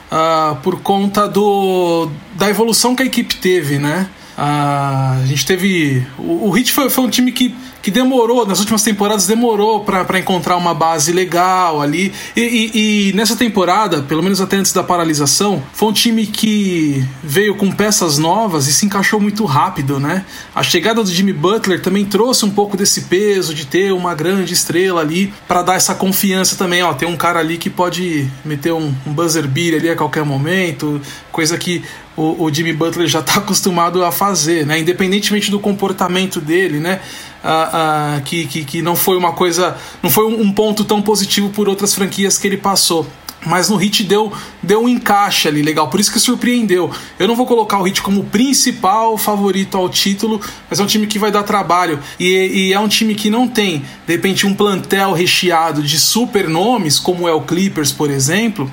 Uh, por conta do, da evolução que a equipe teve, né? A gente teve. O, o Hit foi, foi um time que que demorou, nas últimas temporadas, demorou para encontrar uma base legal ali. E, e, e, nessa temporada, pelo menos até antes da paralisação, foi um time que veio com peças novas e se encaixou muito rápido, né? A chegada do Jimmy Butler também trouxe um pouco desse peso de ter uma grande estrela ali para dar essa confiança também. Ó, tem um cara ali que pode meter um, um buzzer beat ali a qualquer momento, coisa que o, o Jimmy Butler já está acostumado a fazer, né? Independentemente do comportamento dele, né? Ah, ah, que, que, que não foi uma coisa. não foi um ponto tão positivo por outras franquias que ele passou. Mas no Hit deu, deu um encaixe ali legal, por isso que surpreendeu. Eu não vou colocar o Hit como principal favorito ao título, mas é um time que vai dar trabalho. E, e é um time que não tem, de repente, um plantel recheado de super nomes, como é o Clippers, por exemplo,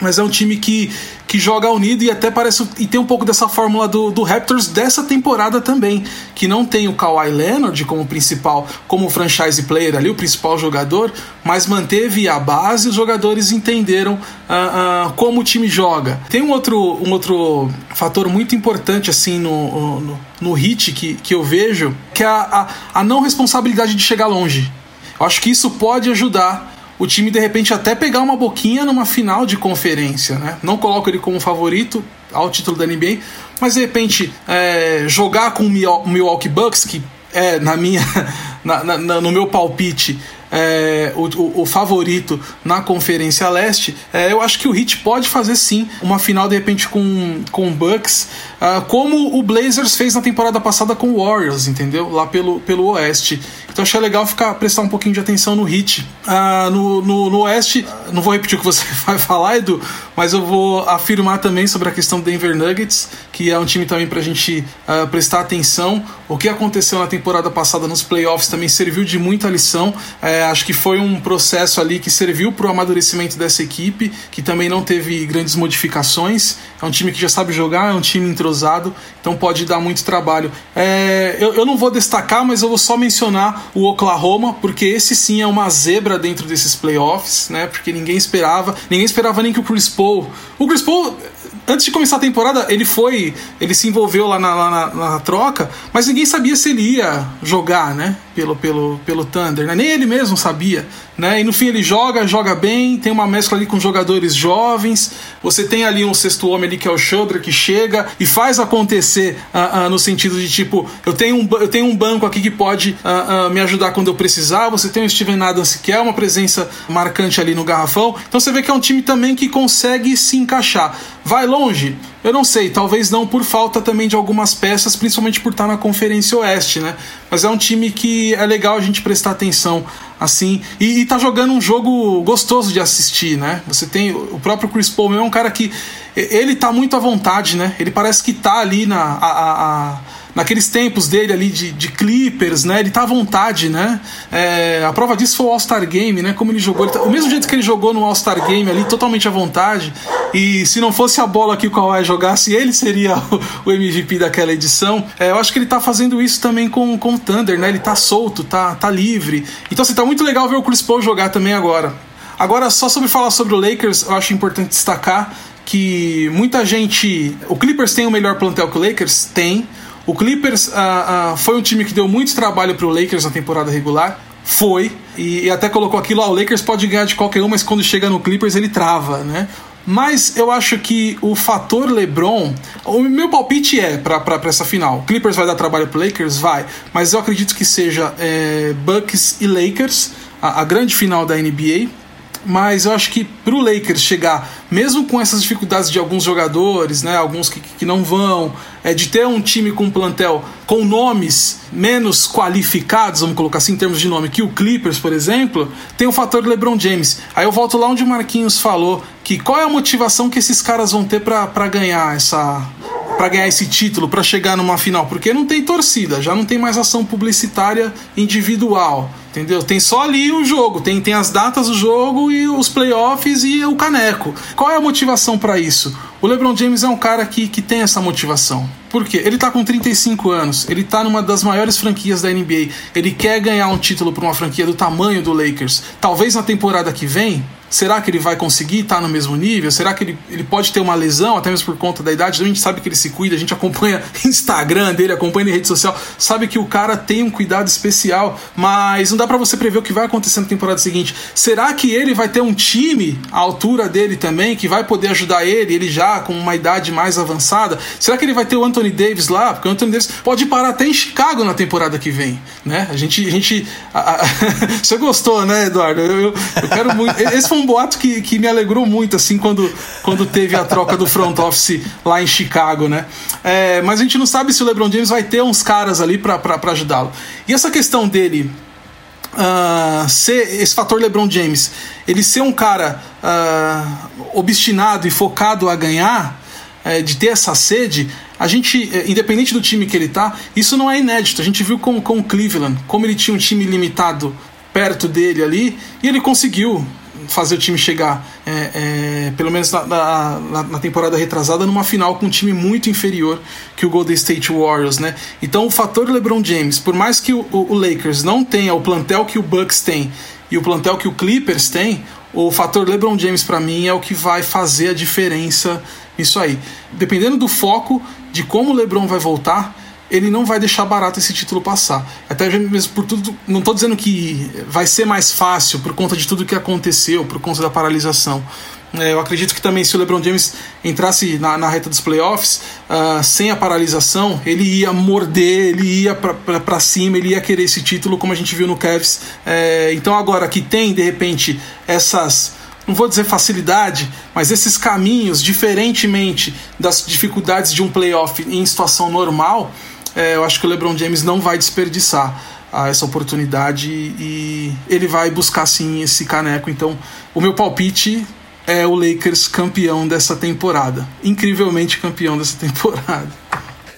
mas é um time que, que joga unido e até parece. E tem um pouco dessa fórmula do, do Raptors dessa temporada também. Que não tem o Kawhi Leonard como principal, como franchise player ali, o principal jogador, mas manteve a base e os jogadores entenderam uh, uh, como o time joga. Tem um outro, um outro fator muito importante assim no, no, no hit que, que eu vejo, que é a, a, a não responsabilidade de chegar longe. Eu acho que isso pode ajudar o time de repente até pegar uma boquinha numa final de conferência, né? Não coloco ele como favorito ao título da NBA, mas de repente é, jogar com o Milwaukee Bucks, que é na minha, na, na, no meu palpite é, o, o, o, favorito na Conferência Leste, é, eu acho que o Heat pode fazer sim uma final de repente com, com o Bucks, uh, como o Blazers fez na temporada passada com o Warriors, entendeu? Lá pelo, pelo Oeste. Então achei legal ficar prestar um pouquinho de atenção no Heat. Uh, no, no, no, Oeste, não vou repetir o que você vai falar, Edu, mas eu vou afirmar também sobre a questão do Denver Nuggets, que é um time também para a gente uh, prestar atenção. O que aconteceu na temporada passada nos playoffs também serviu de muita lição. É, acho que foi um processo ali que serviu para o amadurecimento dessa equipe, que também não teve grandes modificações. É um time que já sabe jogar, é um time entrosado, então pode dar muito trabalho. É, eu, eu não vou destacar, mas eu vou só mencionar o Oklahoma, porque esse sim é uma zebra dentro desses playoffs, né? Porque ninguém esperava, ninguém esperava nem que o Chris Paul. O Chris Paul antes de começar a temporada, ele foi. Ele se envolveu lá na, lá na, na, troca, mas ninguém sabia se ele ia jogar, né? Pelo, pelo, pelo Thunder, né? Nem ele mesmo sabia. Né? E no fim ele joga, joga bem, tem uma mescla ali com jogadores jovens. Você tem ali um sexto homem ali que é o Shoulder que chega e faz acontecer uh, uh, no sentido de tipo, eu tenho um, eu tenho um banco aqui que pode uh, me ajudar quando eu precisar. Você tem o Steven Adams que é uma presença marcante ali no garrafão. Então você vê que é um time também que consegue se encaixar. Vai longe? Eu não sei, talvez não por falta também de algumas peças, principalmente por estar na Conferência Oeste, né? Mas é um time que é legal a gente prestar atenção assim e, e tá jogando um jogo gostoso de assistir, né? Você tem o próprio Chris Paul, é um cara que ele tá muito à vontade, né? Ele parece que tá ali na a, a, a naqueles tempos dele ali de, de Clippers, né? Ele tá à vontade, né? É, a prova disso foi o All-Star Game, né? Como ele jogou. Ele tá, o mesmo jeito que ele jogou no All-Star Game ali, totalmente à vontade. E se não fosse a bola que o Kawhi jogasse, ele seria o, o MVP daquela edição. É, eu acho que ele tá fazendo isso também com, com o Thunder, né? Ele tá solto, tá, tá livre. Então, assim, tá muito legal ver o Chris Paul jogar também agora. Agora, só sobre falar sobre o Lakers, eu acho importante destacar que muita gente. O Clippers tem o melhor plantel que o Lakers? Tem. O Clippers uh, uh, foi um time que deu muito trabalho para o Lakers na temporada regular. Foi. E, e até colocou aquilo: ó, o Lakers pode ganhar de qualquer um, mas quando chega no Clippers ele trava, né? Mas eu acho que o fator LeBron. O meu palpite é para essa final. Clippers vai dar trabalho pro Lakers? Vai. Mas eu acredito que seja é, Bucks e Lakers, a, a grande final da NBA mas eu acho que para o Lakers chegar, mesmo com essas dificuldades de alguns jogadores, né, alguns que, que não vão, é, de ter um time com um plantel com nomes menos qualificados, vamos colocar assim em termos de nome, que o Clippers, por exemplo, tem o fator LeBron James. Aí eu volto lá onde o Marquinhos falou que qual é a motivação que esses caras vão ter para ganhar essa para ganhar esse título, para chegar numa final, porque não tem torcida, já não tem mais ação publicitária individual. Entendeu? Tem só ali o jogo, tem, tem as datas do jogo e os playoffs e o caneco. Qual é a motivação para isso? O LeBron James é um cara que, que tem essa motivação. Por quê? Ele tá com 35 anos, ele tá numa das maiores franquias da NBA, ele quer ganhar um título para uma franquia do tamanho do Lakers. Talvez na temporada que vem, Será que ele vai conseguir estar no mesmo nível? Será que ele, ele pode ter uma lesão, até mesmo por conta da idade? A gente sabe que ele se cuida, a gente acompanha Instagram dele, acompanha em rede social, sabe que o cara tem um cuidado especial, mas não dá para você prever o que vai acontecer na temporada seguinte. Será que ele vai ter um time à altura dele também, que vai poder ajudar ele, ele já com uma idade mais avançada? Será que ele vai ter o Anthony Davis lá? Porque o Anthony Davis pode parar até em Chicago na temporada que vem, né? A gente. A gente a, a... você gostou, né, Eduardo? Eu, eu, eu quero muito. Esse foi foi um boato que, que me alegrou muito, assim, quando, quando teve a troca do front office lá em Chicago, né? É, mas a gente não sabe se o LeBron James vai ter uns caras ali para ajudá-lo. E essa questão dele uh, ser esse fator LeBron James, ele ser um cara uh, obstinado e focado a ganhar, uh, de ter essa sede, a gente, eh, independente do time que ele tá, isso não é inédito. A gente viu com, com o Cleveland, como ele tinha um time limitado perto dele ali, e ele conseguiu fazer o time chegar, é, é, pelo menos na, na, na, temporada retrasada, numa final com um time muito inferior que o Golden State Warriors, né? Então o fator LeBron James, por mais que o, o, Lakers não tenha o plantel que o Bucks tem e o plantel que o Clippers tem, o fator LeBron James para mim é o que vai fazer a diferença nisso aí. Dependendo do foco de como o LeBron vai voltar, ele não vai deixar barato esse título passar. Até mesmo por tudo. Não estou dizendo que vai ser mais fácil por conta de tudo que aconteceu, por conta da paralisação. É, eu acredito que também se o LeBron James entrasse na, na reta dos playoffs uh, sem a paralisação, ele ia morder, ele ia para cima, ele ia querer esse título, como a gente viu no Cavs. É, então agora que tem de repente essas não vou dizer facilidade, mas esses caminhos, diferentemente das dificuldades de um playoff em situação normal, é, eu acho que o LeBron James não vai desperdiçar ah, essa oportunidade e ele vai buscar sim esse caneco. Então, o meu palpite é o Lakers campeão dessa temporada, incrivelmente campeão dessa temporada.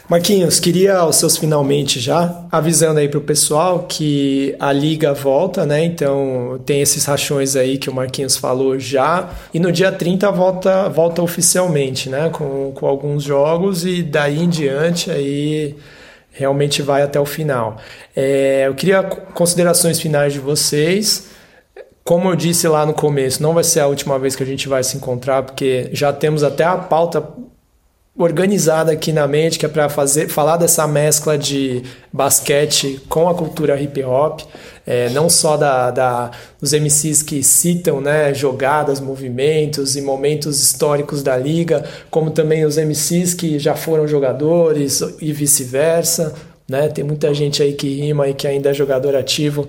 Marquinhos, queria os seus finalmente já, avisando aí pro pessoal que a liga volta, né? Então tem esses rachões aí que o Marquinhos falou já. E no dia 30 volta, volta oficialmente, né? Com, com alguns jogos e daí em diante aí realmente vai até o final. É, eu queria considerações finais de vocês. Como eu disse lá no começo, não vai ser a última vez que a gente vai se encontrar, porque já temos até a pauta organizada aqui na mente, que é para fazer falar dessa mescla de basquete com a cultura hip hop, é, não só da, da, dos MCs que citam né, jogadas, movimentos e momentos históricos da liga, como também os MCs que já foram jogadores e vice-versa. Né? Tem muita gente aí que rima e que ainda é jogador ativo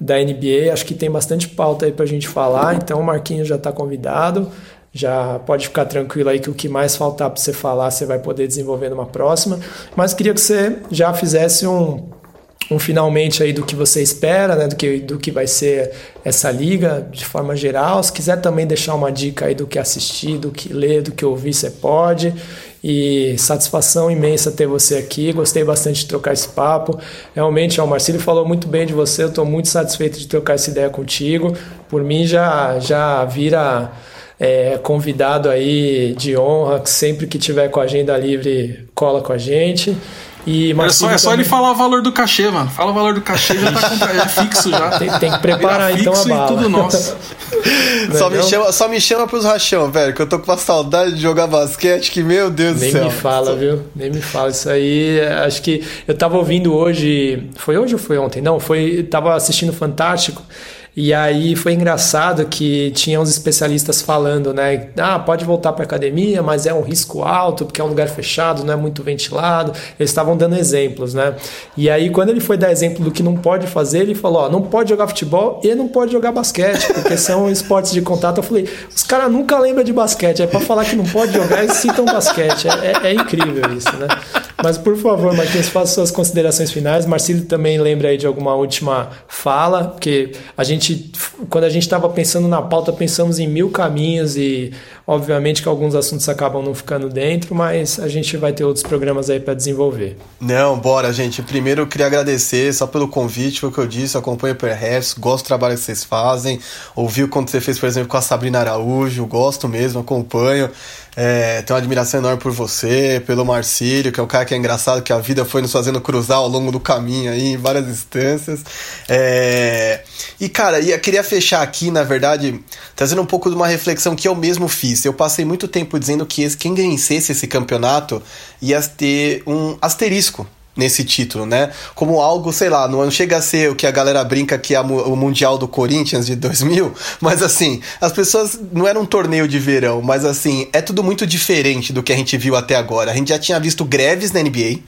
da NBA. Acho que tem bastante pauta aí para a gente falar, então o Marquinhos já está convidado já pode ficar tranquilo aí que o que mais faltar para você falar você vai poder desenvolver numa próxima. Mas queria que você já fizesse um, um finalmente aí do que você espera, né, do que, do que vai ser essa liga de forma geral. Se quiser também deixar uma dica aí do que assistir, do que ler, do que ouvir, você pode. E satisfação imensa ter você aqui. Gostei bastante de trocar esse papo. Realmente, o Marcelo falou muito bem de você. Eu estou muito satisfeito de trocar essa ideia contigo. Por mim, já, já vira é, convidado aí de honra, que sempre que tiver com a agenda livre, cola com a gente. E é só, é só ele falar o valor do cachê, mano. Fala o valor do cachê, já tá com, é fixo já. Tem, tem que preparar então a bala. tudo nosso. só, me chama, só me chama pros rachão, velho, que eu tô com uma saudade de jogar basquete, que meu Deus Nem do céu. Nem me fala, viu? Nem me fala. Isso aí, acho que eu tava ouvindo hoje, foi hoje ou foi ontem? Não, foi, tava assistindo Fantástico e aí foi engraçado que tinha uns especialistas falando, né? Ah, pode voltar para academia, mas é um risco alto, porque é um lugar fechado, não é muito ventilado. Eles estavam dando exemplos, né? E aí, quando ele foi dar exemplo do que não pode fazer, ele falou: ó, não pode jogar futebol e não pode jogar basquete, porque são esportes de contato. Eu falei, os caras nunca lembram de basquete. É para falar que não pode jogar, eles citam basquete. É, é, é incrível isso, né? Mas por favor, Marquinhos, faça suas considerações finais. Marcelo também lembra aí de alguma última fala, porque a gente, quando a gente estava pensando na pauta, pensamos em mil caminhos e obviamente que alguns assuntos acabam não ficando dentro, mas a gente vai ter outros programas aí para desenvolver. Não, bora, gente. Primeiro eu queria agradecer só pelo convite, foi o que eu disse, acompanho o Perhaps, gosto do trabalho que vocês fazem, ouvi o quanto você fez, por exemplo, com a Sabrina Araújo, gosto mesmo, acompanho. É, tenho uma admiração enorme por você, pelo Marcílio, que é um cara que é engraçado, que a vida foi nos fazendo cruzar ao longo do caminho aí, em várias instâncias. É, e, cara, eu queria fechar aqui, na verdade, trazendo um pouco de uma reflexão que eu mesmo fiz. Eu passei muito tempo dizendo que quem vencesse esse campeonato ia ter um asterisco nesse título, né? Como algo, sei lá, não chega a ser o que a galera brinca que é o Mundial do Corinthians de 2000, mas assim, as pessoas não era um torneio de verão, mas assim, é tudo muito diferente do que a gente viu até agora. A gente já tinha visto greves na NBA,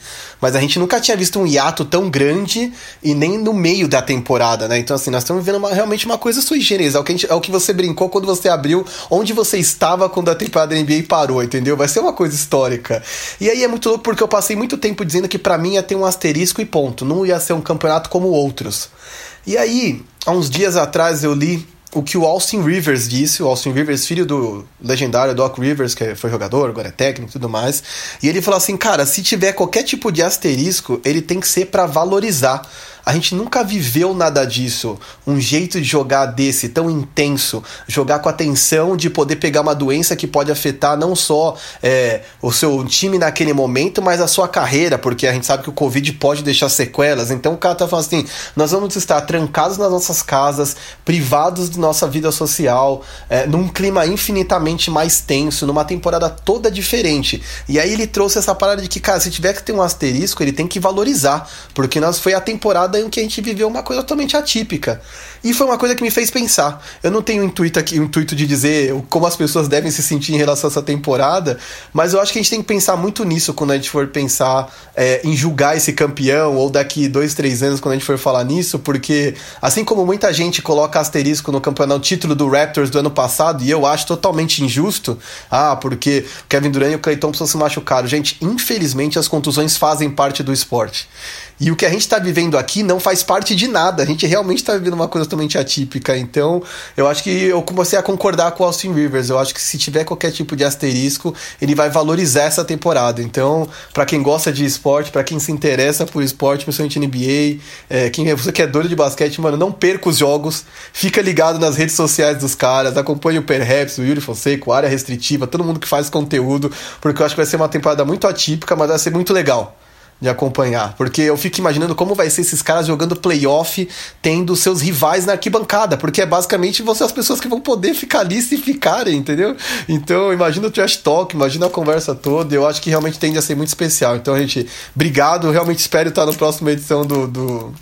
mas a gente nunca tinha visto um hiato tão grande e nem no meio da temporada, né? Então assim, nós estamos vivendo uma, realmente uma coisa sui generis, é o, que gente, é o que você brincou quando você abriu, onde você estava quando a temporada da NBA parou, entendeu? Vai ser uma coisa histórica. E aí é muito louco porque eu passei muito tempo dizendo que para mim ia ter um asterisco e ponto. Não ia ser um campeonato como outros. E aí, há uns dias atrás eu li o que o Austin Rivers disse, o Austin Rivers, filho do legendário Doc Rivers, que foi jogador, agora é técnico e tudo mais. E ele falou assim: cara, se tiver qualquer tipo de asterisco, ele tem que ser para valorizar a gente nunca viveu nada disso. Um jeito de jogar desse, tão intenso, jogar com a tensão de poder pegar uma doença que pode afetar não só é, o seu time naquele momento, mas a sua carreira, porque a gente sabe que o Covid pode deixar sequelas. Então o cara tá falando assim: nós vamos estar trancados nas nossas casas, privados de nossa vida social, é, num clima infinitamente mais tenso, numa temporada toda diferente. E aí ele trouxe essa parada de que, cara, se tiver que ter um asterisco, ele tem que valorizar, porque nós foi a temporada em que a gente viveu uma coisa totalmente atípica. E foi uma coisa que me fez pensar. Eu não tenho intuito aqui, o intuito de dizer como as pessoas devem se sentir em relação a essa temporada, mas eu acho que a gente tem que pensar muito nisso quando a gente for pensar é, em julgar esse campeão, ou daqui dois, três anos, quando a gente for falar nisso, porque assim como muita gente coloca asterisco no campeonato, título do Raptors do ano passado, e eu acho totalmente injusto, ah, porque Kevin Durant e o Clay Thompson se machucaram. Gente, infelizmente as contusões fazem parte do esporte. E o que a gente está vivendo aqui não faz parte de nada. A gente realmente está vivendo uma coisa totalmente atípica. Então, eu acho que eu comecei a concordar com o Austin Rivers. Eu acho que se tiver qualquer tipo de asterisco, ele vai valorizar essa temporada. Então, para quem gosta de esporte, para quem se interessa por esporte, principalmente NBA, é, quem é, você que é doido de basquete, mano, não perca os jogos. Fica ligado nas redes sociais dos caras. Acompanhe o Perhaps, o Yuri Fonseca, a área restritiva, todo mundo que faz conteúdo, porque eu acho que vai ser uma temporada muito atípica, mas vai ser muito legal de acompanhar. Porque eu fico imaginando como vai ser esses caras jogando playoff, tendo seus rivais na arquibancada. Porque é basicamente você as pessoas que vão poder ficar ali se ficarem, entendeu? Então, imagina o trash talk, imagina a conversa toda. Eu acho que realmente tende a ser muito especial. Então, gente, obrigado. Realmente espero estar na próxima edição do, do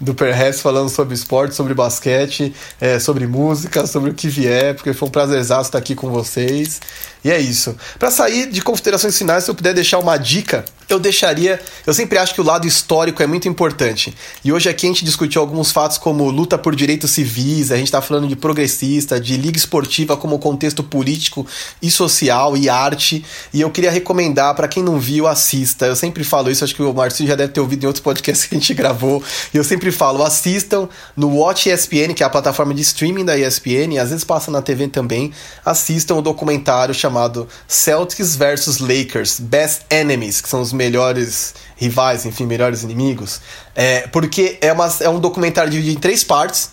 do Perhaps falando sobre esporte, sobre basquete, é, sobre música, sobre o que vier, porque foi um prazer estar aqui com vocês. E é isso. Para sair de considerações finais, se eu puder deixar uma dica, eu deixaria. Eu sempre acho que o lado histórico é muito importante. E hoje aqui a gente discutiu alguns fatos como luta por direitos civis, a gente está falando de progressista, de liga esportiva como contexto político e social e arte. E eu queria recomendar para quem não viu, assista. Eu sempre falo isso, acho que o Marcio já deve ter ouvido em outros podcasts que a gente gravou. E eu sempre falo, assistam no Watch ESPN, que é a plataforma de streaming da ESPN, e às vezes passa na TV também. Assistam o documentário chamado chamado Celtics versus Lakers, Best Enemies, que são os melhores rivais, enfim, melhores inimigos. É, porque é, uma, é um documentário dividido em três partes.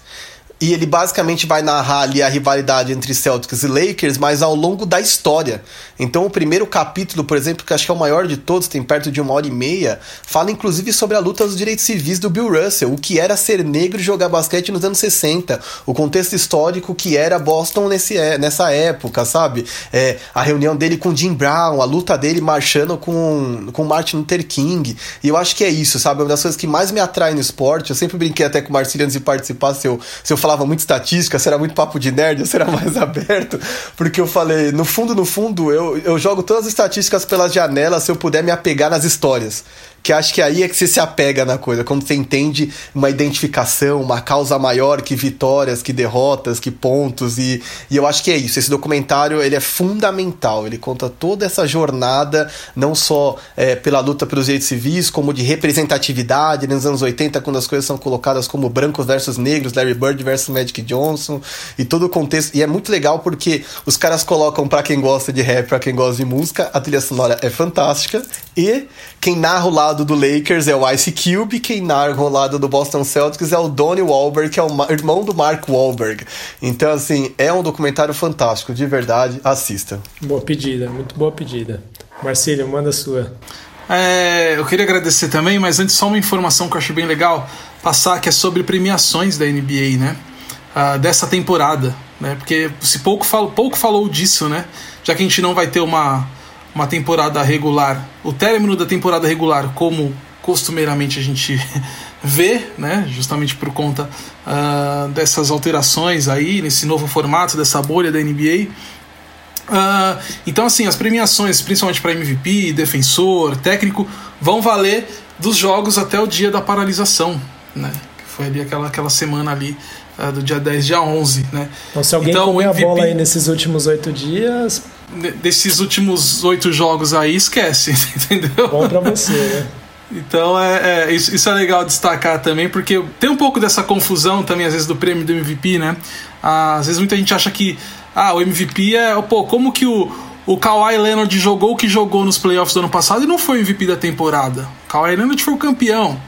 E ele basicamente vai narrar ali a rivalidade entre Celtics e Lakers, mas ao longo da história. Então, o primeiro capítulo, por exemplo, que acho que é o maior de todos, tem perto de uma hora e meia, fala inclusive sobre a luta dos direitos civis do Bill Russell, o que era ser negro e jogar basquete nos anos 60, o contexto histórico que era Boston nesse, é, nessa época, sabe? É, a reunião dele com Jim Brown, a luta dele marchando com, com Martin Luther King. E eu acho que é isso, sabe? Uma das coisas que mais me atrai no esporte, eu sempre brinquei até com o Marcelo antes de participar, se eu, se eu falar falava muito estatística, se era muito papo de nerd, ou se era mais aberto, porque eu falei, no fundo, no fundo, eu, eu jogo todas as estatísticas pelas janelas se eu puder me apegar nas histórias que acho que aí é que você se apega na coisa, quando você entende uma identificação, uma causa maior que vitórias, que derrotas, que pontos, e, e eu acho que é isso, esse documentário ele é fundamental, ele conta toda essa jornada, não só é, pela luta pelos direitos civis, como de representatividade nos anos 80, quando as coisas são colocadas como brancos versus negros, Larry Bird versus Magic Johnson, e todo o contexto, e é muito legal porque os caras colocam para quem gosta de rap, para quem gosta de música, a trilha sonora é fantástica, e quem narra o lado lado do Lakers é o Ice Cube, quem narra o lado do Boston Celtics é o Donnie Wahlberg, que é o irmão do Mark Wahlberg. Então, assim, é um documentário fantástico, de verdade, assista. Boa pedida, muito boa pedida. Marcílio, manda a sua. É, eu queria agradecer também, mas antes só uma informação que eu achei bem legal passar, que é sobre premiações da NBA, né? Uh, dessa temporada, né? Porque se pouco, falo, pouco falou disso, né? Já que a gente não vai ter uma uma temporada regular, o término da temporada regular, como costumeiramente a gente vê, né, justamente por conta uh, dessas alterações aí, nesse novo formato, dessa bolha da NBA. Uh, ah, então, assim, as premiações, principalmente para MVP, defensor, técnico, vão valer dos jogos até o dia da paralisação, né? Que foi ali aquela, aquela semana ali uh, do dia 10, dia 11, né? Então, se alguém então, MVP... a bola aí nesses últimos oito dias, desses últimos oito jogos aí, esquece, entendeu? Bom pra você, né? Então é, é, isso, isso, é legal destacar também, porque tem um pouco dessa confusão também, às vezes, do prêmio do MVP, né? Às vezes muita gente acha que ah, o MVP é. Pô, como que o, o Kawhi Leonard jogou o que jogou nos playoffs do ano passado e não foi o MVP da temporada? O Kawhi Leonard foi o campeão.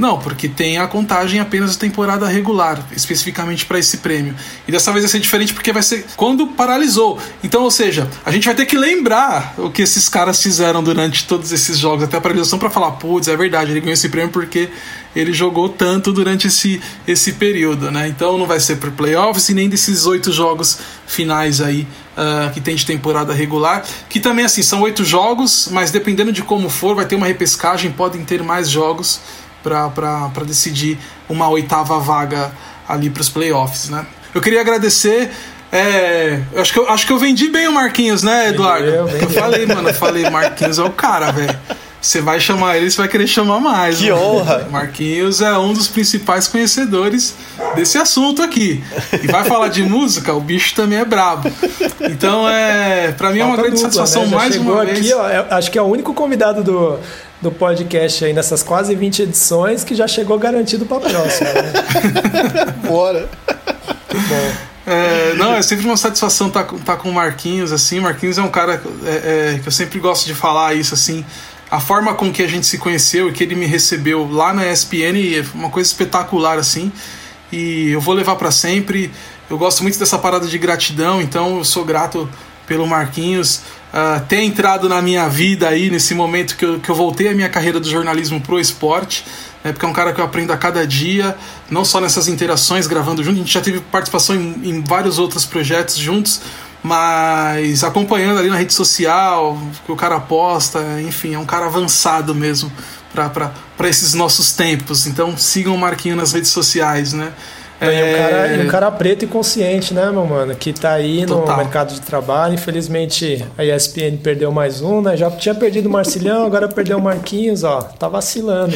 Não, porque tem a contagem apenas da temporada regular, especificamente para esse prêmio. E dessa vez vai ser diferente porque vai ser quando paralisou. Então, ou seja, a gente vai ter que lembrar o que esses caras fizeram durante todos esses jogos, até a paralisação, para falar: putz, é verdade, ele ganhou esse prêmio porque ele jogou tanto durante esse, esse período, né? Então não vai ser para playoffs e nem desses oito jogos finais aí uh, que tem de temporada regular. Que também, assim, são oito jogos, mas dependendo de como for, vai ter uma repescagem, podem ter mais jogos para decidir uma oitava vaga ali para os playoffs, né? Eu queria agradecer. É, acho, que eu, acho que eu vendi bem o Marquinhos, né, Eduardo? Vendeu, vendeu. Eu falei, mano, eu falei, Marquinhos é o cara, velho. Você vai chamar ele, você vai querer chamar mais. Que mano. honra! Marquinhos é um dos principais conhecedores desse assunto aqui. E vai falar de música, o bicho também é brabo. Então, é, para mim é uma grande dupla, satisfação né? mais uma aqui, vez. Ó, é, acho que é o único convidado do, do podcast aí nessas quase 20 edições que já chegou garantido para a próxima. Né? Bora! Bom. É, não, é sempre uma satisfação estar tá, tá com o Marquinhos, assim. Marquinhos é um cara é, é, que eu sempre gosto de falar isso, assim. A forma com que a gente se conheceu e que ele me recebeu lá na ESPN é uma coisa espetacular, assim. E eu vou levar para sempre. Eu gosto muito dessa parada de gratidão, então eu sou grato pelo Marquinhos uh, ter entrado na minha vida aí nesse momento que eu, que eu voltei a minha carreira do jornalismo pro esporte, né, porque é um cara que eu aprendo a cada dia, não só nessas interações gravando junto, a gente já teve participação em, em vários outros projetos juntos, mas acompanhando ali na rede social, que o cara posta, enfim, é um cara avançado mesmo para esses nossos tempos. Então sigam o Marquinho nas redes sociais, né? É... E, um cara, e um cara preto e consciente, né, meu mano? Que tá aí Total. no mercado de trabalho. Infelizmente, a ESPN perdeu mais um, né? Já tinha perdido o Marcilhão, agora perdeu o Marquinhos, ó. Tá vacilando.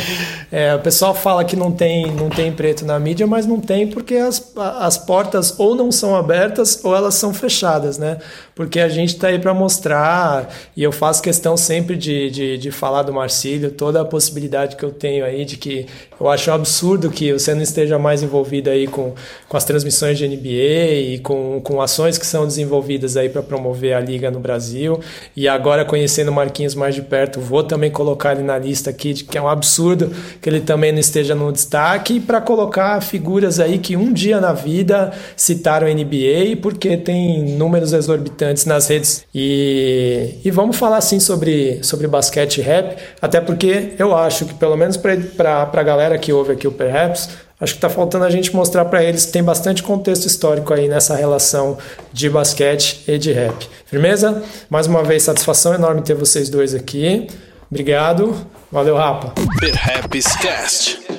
É, o pessoal fala que não tem, não tem preto na mídia, mas não tem porque as, as portas ou não são abertas ou elas são fechadas, né? Porque a gente tá aí para mostrar, e eu faço questão sempre de, de, de falar do Marcílio, toda a possibilidade que eu tenho aí de que eu acho um absurdo que você não esteja mais envolvido aí com, com as transmissões de NBA e com, com ações que são desenvolvidas aí para promover a liga no Brasil. E agora conhecendo o Marquinhos mais de perto, vou também colocar ele na lista aqui de que é um absurdo que ele também não esteja no destaque para colocar figuras aí que um dia na vida citaram a NBA porque tem números exorbitantes nas redes. E, e vamos falar assim sobre, sobre basquete rap, até porque eu acho que pelo menos para a galera que ouve aqui o Perhaps, Acho que está faltando a gente mostrar para eles que tem bastante contexto histórico aí nessa relação de basquete e de rap. Firmeza? Mais uma vez, satisfação enorme ter vocês dois aqui. Obrigado. Valeu, Rapa. Cast.